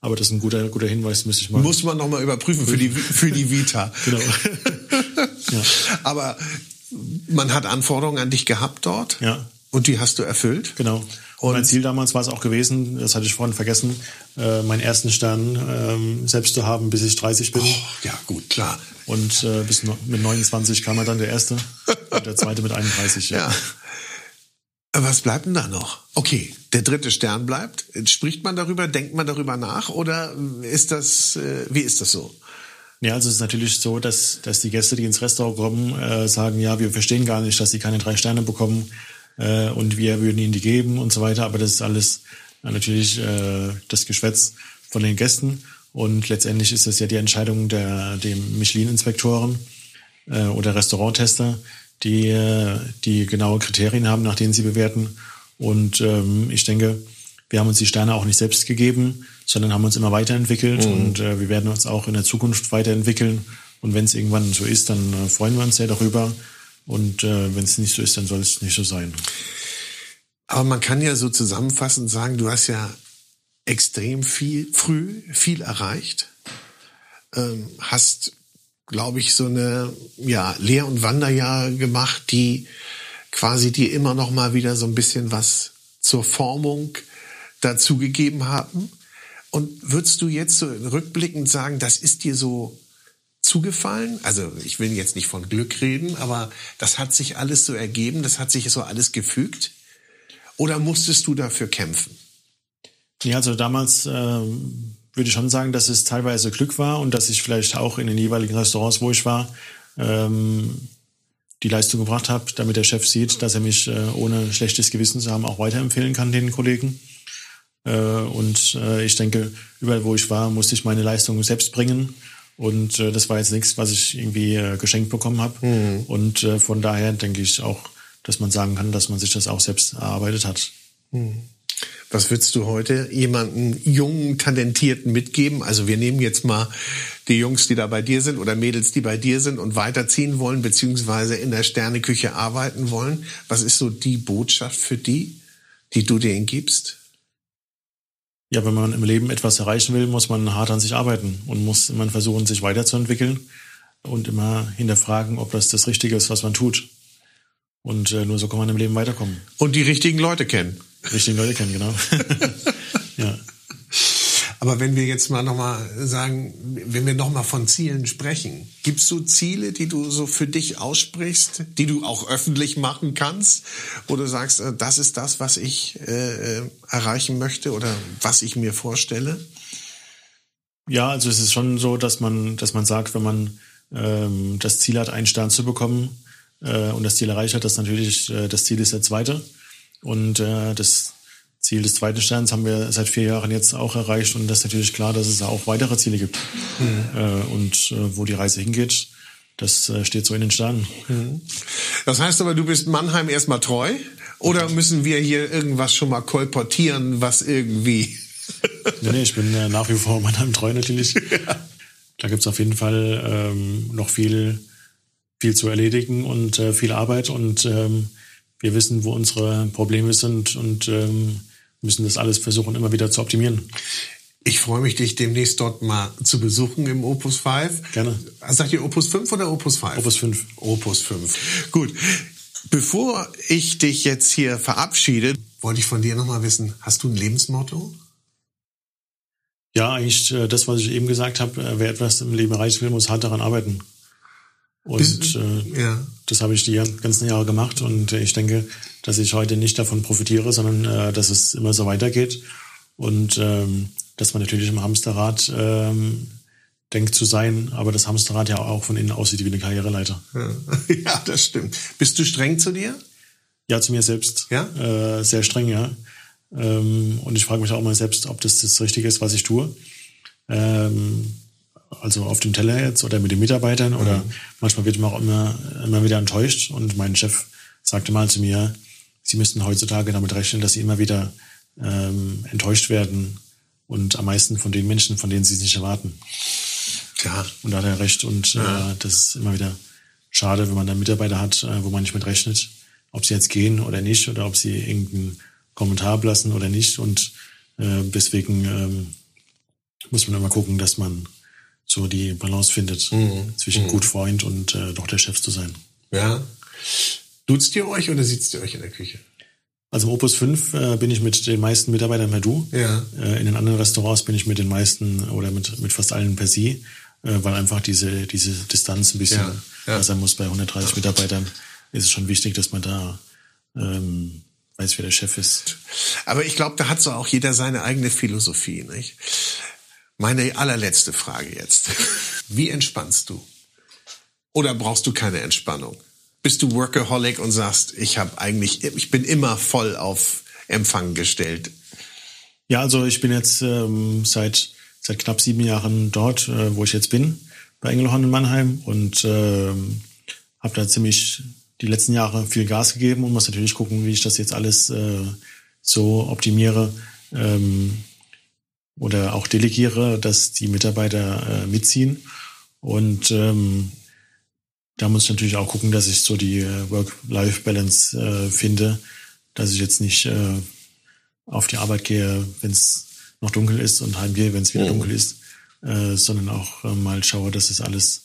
Aber das ist ein guter, guter Hinweis, müsste ich mal. Muss man nochmal überprüfen für die, für die Vita. genau. ja. Aber man hat Anforderungen an dich gehabt dort. Ja. Und die hast du erfüllt. Genau. Und mein Ziel damals war es auch gewesen, das hatte ich vorhin vergessen, äh, meinen ersten Stern ähm, selbst zu haben, bis ich 30 bin. Oh, ja, gut, klar. Und äh, bis no mit 29 kam er dann der erste und der zweite mit 31. Ja. ja. Was bleibt denn da noch? Okay, der dritte Stern bleibt. Spricht man darüber, denkt man darüber nach oder ist das, äh, wie ist das so? Ja, also es ist natürlich so, dass, dass die Gäste, die ins Restaurant kommen, äh, sagen, ja, wir verstehen gar nicht, dass sie keine drei Sterne bekommen äh, und wir würden ihnen die geben und so weiter. Aber das ist alles äh, natürlich äh, das Geschwätz von den Gästen. Und letztendlich ist es ja die Entscheidung der dem Michelin-Inspektoren äh, oder Restauranttester, die äh, die genaue Kriterien haben, nach denen sie bewerten. Und ähm, ich denke, wir haben uns die Sterne auch nicht selbst gegeben, sondern haben uns immer weiterentwickelt mhm. und äh, wir werden uns auch in der Zukunft weiterentwickeln. Und wenn es irgendwann so ist, dann äh, freuen wir uns sehr darüber. Und äh, wenn es nicht so ist, dann soll es nicht so sein. Aber man kann ja so zusammenfassend sagen, du hast ja extrem viel, früh viel erreicht, ähm, hast, glaube ich, so eine ja, Lehr- und Wanderjahre gemacht, die quasi dir immer noch mal wieder so ein bisschen was zur Formung dazugegeben haben. Und würdest du jetzt so rückblickend sagen, das ist dir so zugefallen? Also ich will jetzt nicht von Glück reden, aber das hat sich alles so ergeben, das hat sich so alles gefügt? Oder musstest du dafür kämpfen? Ja, also damals äh, würde ich schon sagen, dass es teilweise Glück war und dass ich vielleicht auch in den jeweiligen Restaurants, wo ich war, ähm, die Leistung gebracht habe, damit der Chef sieht, dass er mich äh, ohne schlechtes Gewissen zu haben auch weiterempfehlen kann den Kollegen. Äh, und äh, ich denke, überall wo ich war, musste ich meine Leistung selbst bringen. Und äh, das war jetzt nichts, was ich irgendwie äh, geschenkt bekommen habe. Mhm. Und äh, von daher denke ich auch, dass man sagen kann, dass man sich das auch selbst erarbeitet hat. Mhm. Was würdest du heute jemanden jungen, talentierten mitgeben? Also wir nehmen jetzt mal die Jungs, die da bei dir sind oder Mädels, die bei dir sind und weiterziehen wollen, beziehungsweise in der Sterneküche arbeiten wollen. Was ist so die Botschaft für die, die du denen gibst? Ja, wenn man im Leben etwas erreichen will, muss man hart an sich arbeiten und muss immer versuchen, sich weiterzuentwickeln und immer hinterfragen, ob das das Richtige ist, was man tut. Und äh, nur so kann man im Leben weiterkommen. Und die richtigen Leute kennen richtigen Leute kennen, genau. ja. Aber wenn wir jetzt mal nochmal sagen, wenn wir nochmal von Zielen sprechen, gibst du Ziele, die du so für dich aussprichst, die du auch öffentlich machen kannst, wo du sagst, äh, das ist das, was ich äh, äh, erreichen möchte oder was ich mir vorstelle? Ja, also es ist schon so, dass man, dass man sagt, wenn man ähm, das Ziel hat, einen Stern zu bekommen äh, und das Ziel erreicht hat, dass natürlich äh, das Ziel ist der zweite. Und äh, das Ziel des zweiten Sterns haben wir seit vier Jahren jetzt auch erreicht. Und das ist natürlich klar, dass es auch weitere Ziele gibt. Mhm. Äh, und äh, wo die Reise hingeht, das äh, steht so in den Sternen. Mhm. Das heißt aber, du bist Mannheim erstmal treu? Oder müssen wir hier irgendwas schon mal kolportieren, was irgendwie... nee, nee, ich bin nach wie vor Mannheim treu natürlich. Ja. Da gibt's auf jeden Fall ähm, noch viel, viel zu erledigen und äh, viel Arbeit. Und ähm, wir wissen, wo unsere Probleme sind und ähm, müssen das alles versuchen, immer wieder zu optimieren. Ich freue mich, dich demnächst dort mal zu besuchen im Opus 5. Gerne. Sagt ihr Opus 5 oder Opus 5? Opus 5. Opus 5. Gut. Bevor ich dich jetzt hier verabschiede, wollte ich von dir nochmal wissen, hast du ein Lebensmotto? Ja, eigentlich äh, das, was ich eben gesagt habe, äh, wer etwas im Leben erreichen will, muss hart daran arbeiten. Und äh, ja. Das habe ich die ganzen Jahre gemacht und ich denke, dass ich heute nicht davon profitiere, sondern äh, dass es immer so weitergeht und ähm, dass man natürlich im Hamsterrad ähm, denkt zu sein, aber das Hamsterrad ja auch von innen aussieht wie eine Karriereleiter. Ja, das stimmt. Bist du streng zu dir? Ja, zu mir selbst. Ja? Äh, sehr streng, ja. Ähm, und ich frage mich auch mal selbst, ob das das Richtige ist, was ich tue. Ähm, also auf dem Teller jetzt oder mit den Mitarbeitern mhm. oder manchmal wird man auch immer, immer wieder enttäuscht und mein Chef sagte mal zu mir, Sie müssten heutzutage damit rechnen, dass Sie immer wieder ähm, enttäuscht werden und am meisten von den Menschen, von denen Sie es nicht erwarten. Ja. Und da hat er recht und ja. äh, das ist immer wieder schade, wenn man da Mitarbeiter hat, äh, wo man nicht mit rechnet, ob sie jetzt gehen oder nicht oder ob sie irgendeinen Kommentar lassen oder nicht und äh, deswegen ähm, muss man immer gucken, dass man so die Balance findet mhm. zwischen mhm. gut Freund und äh, doch der Chef zu sein. Ja. Duzt ihr euch oder sitzt ihr euch in der Küche? Also im Opus 5 äh, bin ich mit den meisten Mitarbeitern per Du. Ja. Äh, in den anderen Restaurants bin ich mit den meisten oder mit, mit fast allen per Sie, äh, weil einfach diese, diese Distanz ein bisschen ja. ja. sein muss. Bei 130 Mitarbeitern ist es schon wichtig, dass man da ähm, weiß, wer der Chef ist. Aber ich glaube, da hat so auch jeder seine eigene Philosophie. Nicht? Meine allerletzte Frage jetzt. Wie entspannst du? Oder brauchst du keine Entspannung? Bist du Workaholic und sagst, ich habe eigentlich, ich bin immer voll auf Empfang gestellt? Ja, also ich bin jetzt ähm, seit seit knapp sieben Jahren dort, äh, wo ich jetzt bin, bei Engelhorn in Mannheim und ähm, habe da ziemlich die letzten Jahre viel Gas gegeben und muss natürlich gucken, wie ich das jetzt alles äh, so optimiere ähm, oder auch delegiere, dass die Mitarbeiter äh, mitziehen. Und ähm, da muss ich natürlich auch gucken, dass ich so die äh, Work-Life-Balance äh, finde, dass ich jetzt nicht äh, auf die Arbeit gehe, wenn es noch dunkel ist und heimgehe, wenn es wieder mhm. dunkel ist, äh, sondern auch äh, mal schaue, dass es alles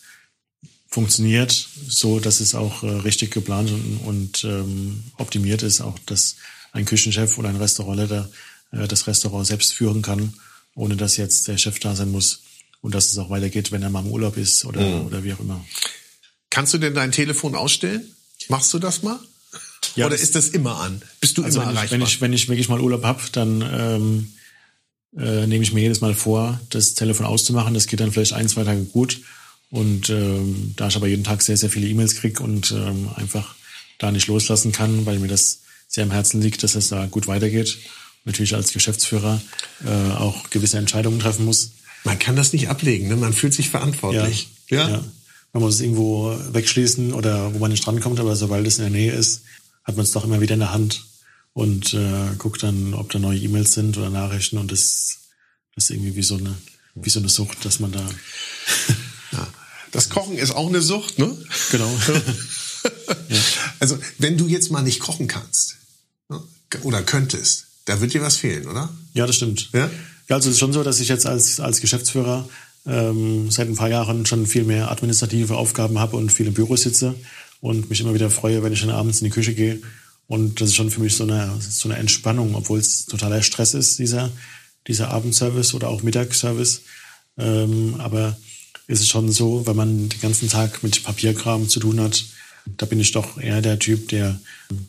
funktioniert, so dass es auch äh, richtig geplant und, und ähm, optimiert ist, auch dass ein Küchenchef oder ein Restaurantleiter äh, das Restaurant selbst führen kann, ohne dass jetzt der Chef da sein muss und dass es auch weitergeht, wenn er mal im Urlaub ist oder, mhm. oder wie auch immer. Kannst du denn dein Telefon ausstellen? Machst du das mal? Ja, Oder ist das immer an? Bist du also immer wenn erreichbar? Ich, wenn, ich, wenn ich wirklich mal Urlaub hab, dann ähm, äh, nehme ich mir jedes Mal vor, das Telefon auszumachen. Das geht dann vielleicht ein, zwei Tage gut. Und ähm, da ich aber jeden Tag sehr, sehr viele E-Mails krieg und ähm, einfach da nicht loslassen kann, weil mir das sehr am Herzen liegt, dass es da gut weitergeht. Natürlich als Geschäftsführer äh, auch gewisse Entscheidungen treffen muss. Man kann das nicht ablegen, ne? man fühlt sich verantwortlich. Ja, ja? ja man muss es irgendwo wegschließen oder wo man nicht drankommt, aber sobald es in der Nähe ist, hat man es doch immer wieder in der Hand und äh, guckt dann, ob da neue E-Mails sind oder Nachrichten und das, das ist irgendwie wie so eine, wie so eine Sucht, dass man da. ja. Das Kochen ist auch eine Sucht, ne? Genau. ja. Also, wenn du jetzt mal nicht kochen kannst ne? oder könntest, da wird dir was fehlen, oder? Ja, das stimmt. Ja? Ja, also es ist schon so, dass ich jetzt als, als Geschäftsführer ähm, seit ein paar Jahren schon viel mehr administrative Aufgaben habe und viele Büros sitze und mich immer wieder freue, wenn ich dann abends in die Küche gehe. Und das ist schon für mich so eine, so eine Entspannung, obwohl es totaler Stress ist, dieser, dieser Abendservice oder auch Mittagsservice. Ähm, aber es ist schon so, wenn man den ganzen Tag mit Papierkram zu tun hat, da bin ich doch eher der Typ, der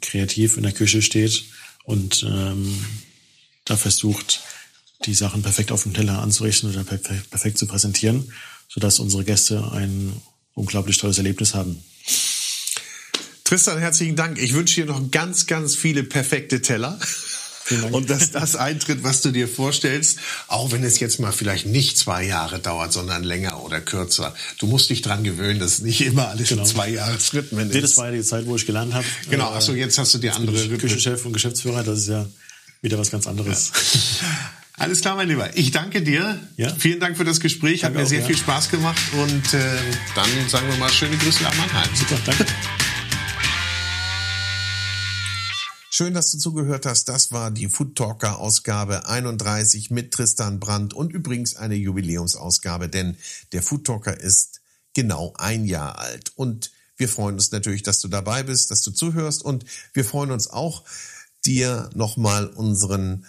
kreativ in der Küche steht und ähm, da versucht, die Sachen perfekt auf dem Teller anzurichten oder perfekt, perfekt zu präsentieren, sodass unsere Gäste ein unglaublich tolles Erlebnis haben. Tristan, herzlichen Dank. Ich wünsche dir noch ganz, ganz viele perfekte Teller. Und dass das eintritt, was du dir vorstellst, auch wenn es jetzt mal vielleicht nicht zwei Jahre dauert, sondern länger oder kürzer. Du musst dich dran gewöhnen, dass nicht immer alles genau. in zwei Jahresrhythmen ist. Das war ja die Zeit, wo ich gelernt habe. Genau, achso, jetzt hast du die andere Küchenchef und Geschäftsführer, das ist ja wieder was ganz anderes. Ja. Alles klar, mein Lieber. Ich danke dir. Ja. Vielen Dank für das Gespräch. Danke Hat mir auch, sehr ja. viel Spaß gemacht. Und äh, dann sagen wir mal schöne Grüße an Mannheim. Super, danke. Schön, dass du zugehört hast. Das war die Food Talker Ausgabe 31 mit Tristan Brandt und übrigens eine Jubiläumsausgabe, denn der Food Talker ist genau ein Jahr alt. Und wir freuen uns natürlich, dass du dabei bist, dass du zuhörst und wir freuen uns auch, dir nochmal unseren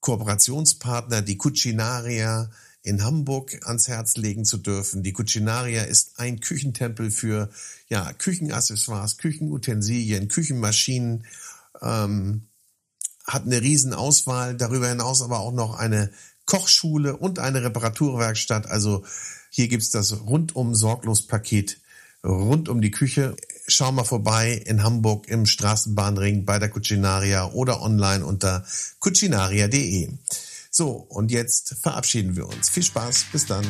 Kooperationspartner, die Cucinaria in Hamburg ans Herz legen zu dürfen. Die Cucinaria ist ein Küchentempel für ja, Küchenaccessoires, Küchenutensilien, Küchenmaschinen, ähm, hat eine Riesenauswahl, darüber hinaus aber auch noch eine Kochschule und eine Reparaturwerkstatt. Also hier gibt's das rundum sorglos Paket rund um die Küche. Schau mal vorbei in Hamburg im Straßenbahnring bei der Cucinaria oder online unter cucinaria.de. So, und jetzt verabschieden wir uns. Viel Spaß, bis dann.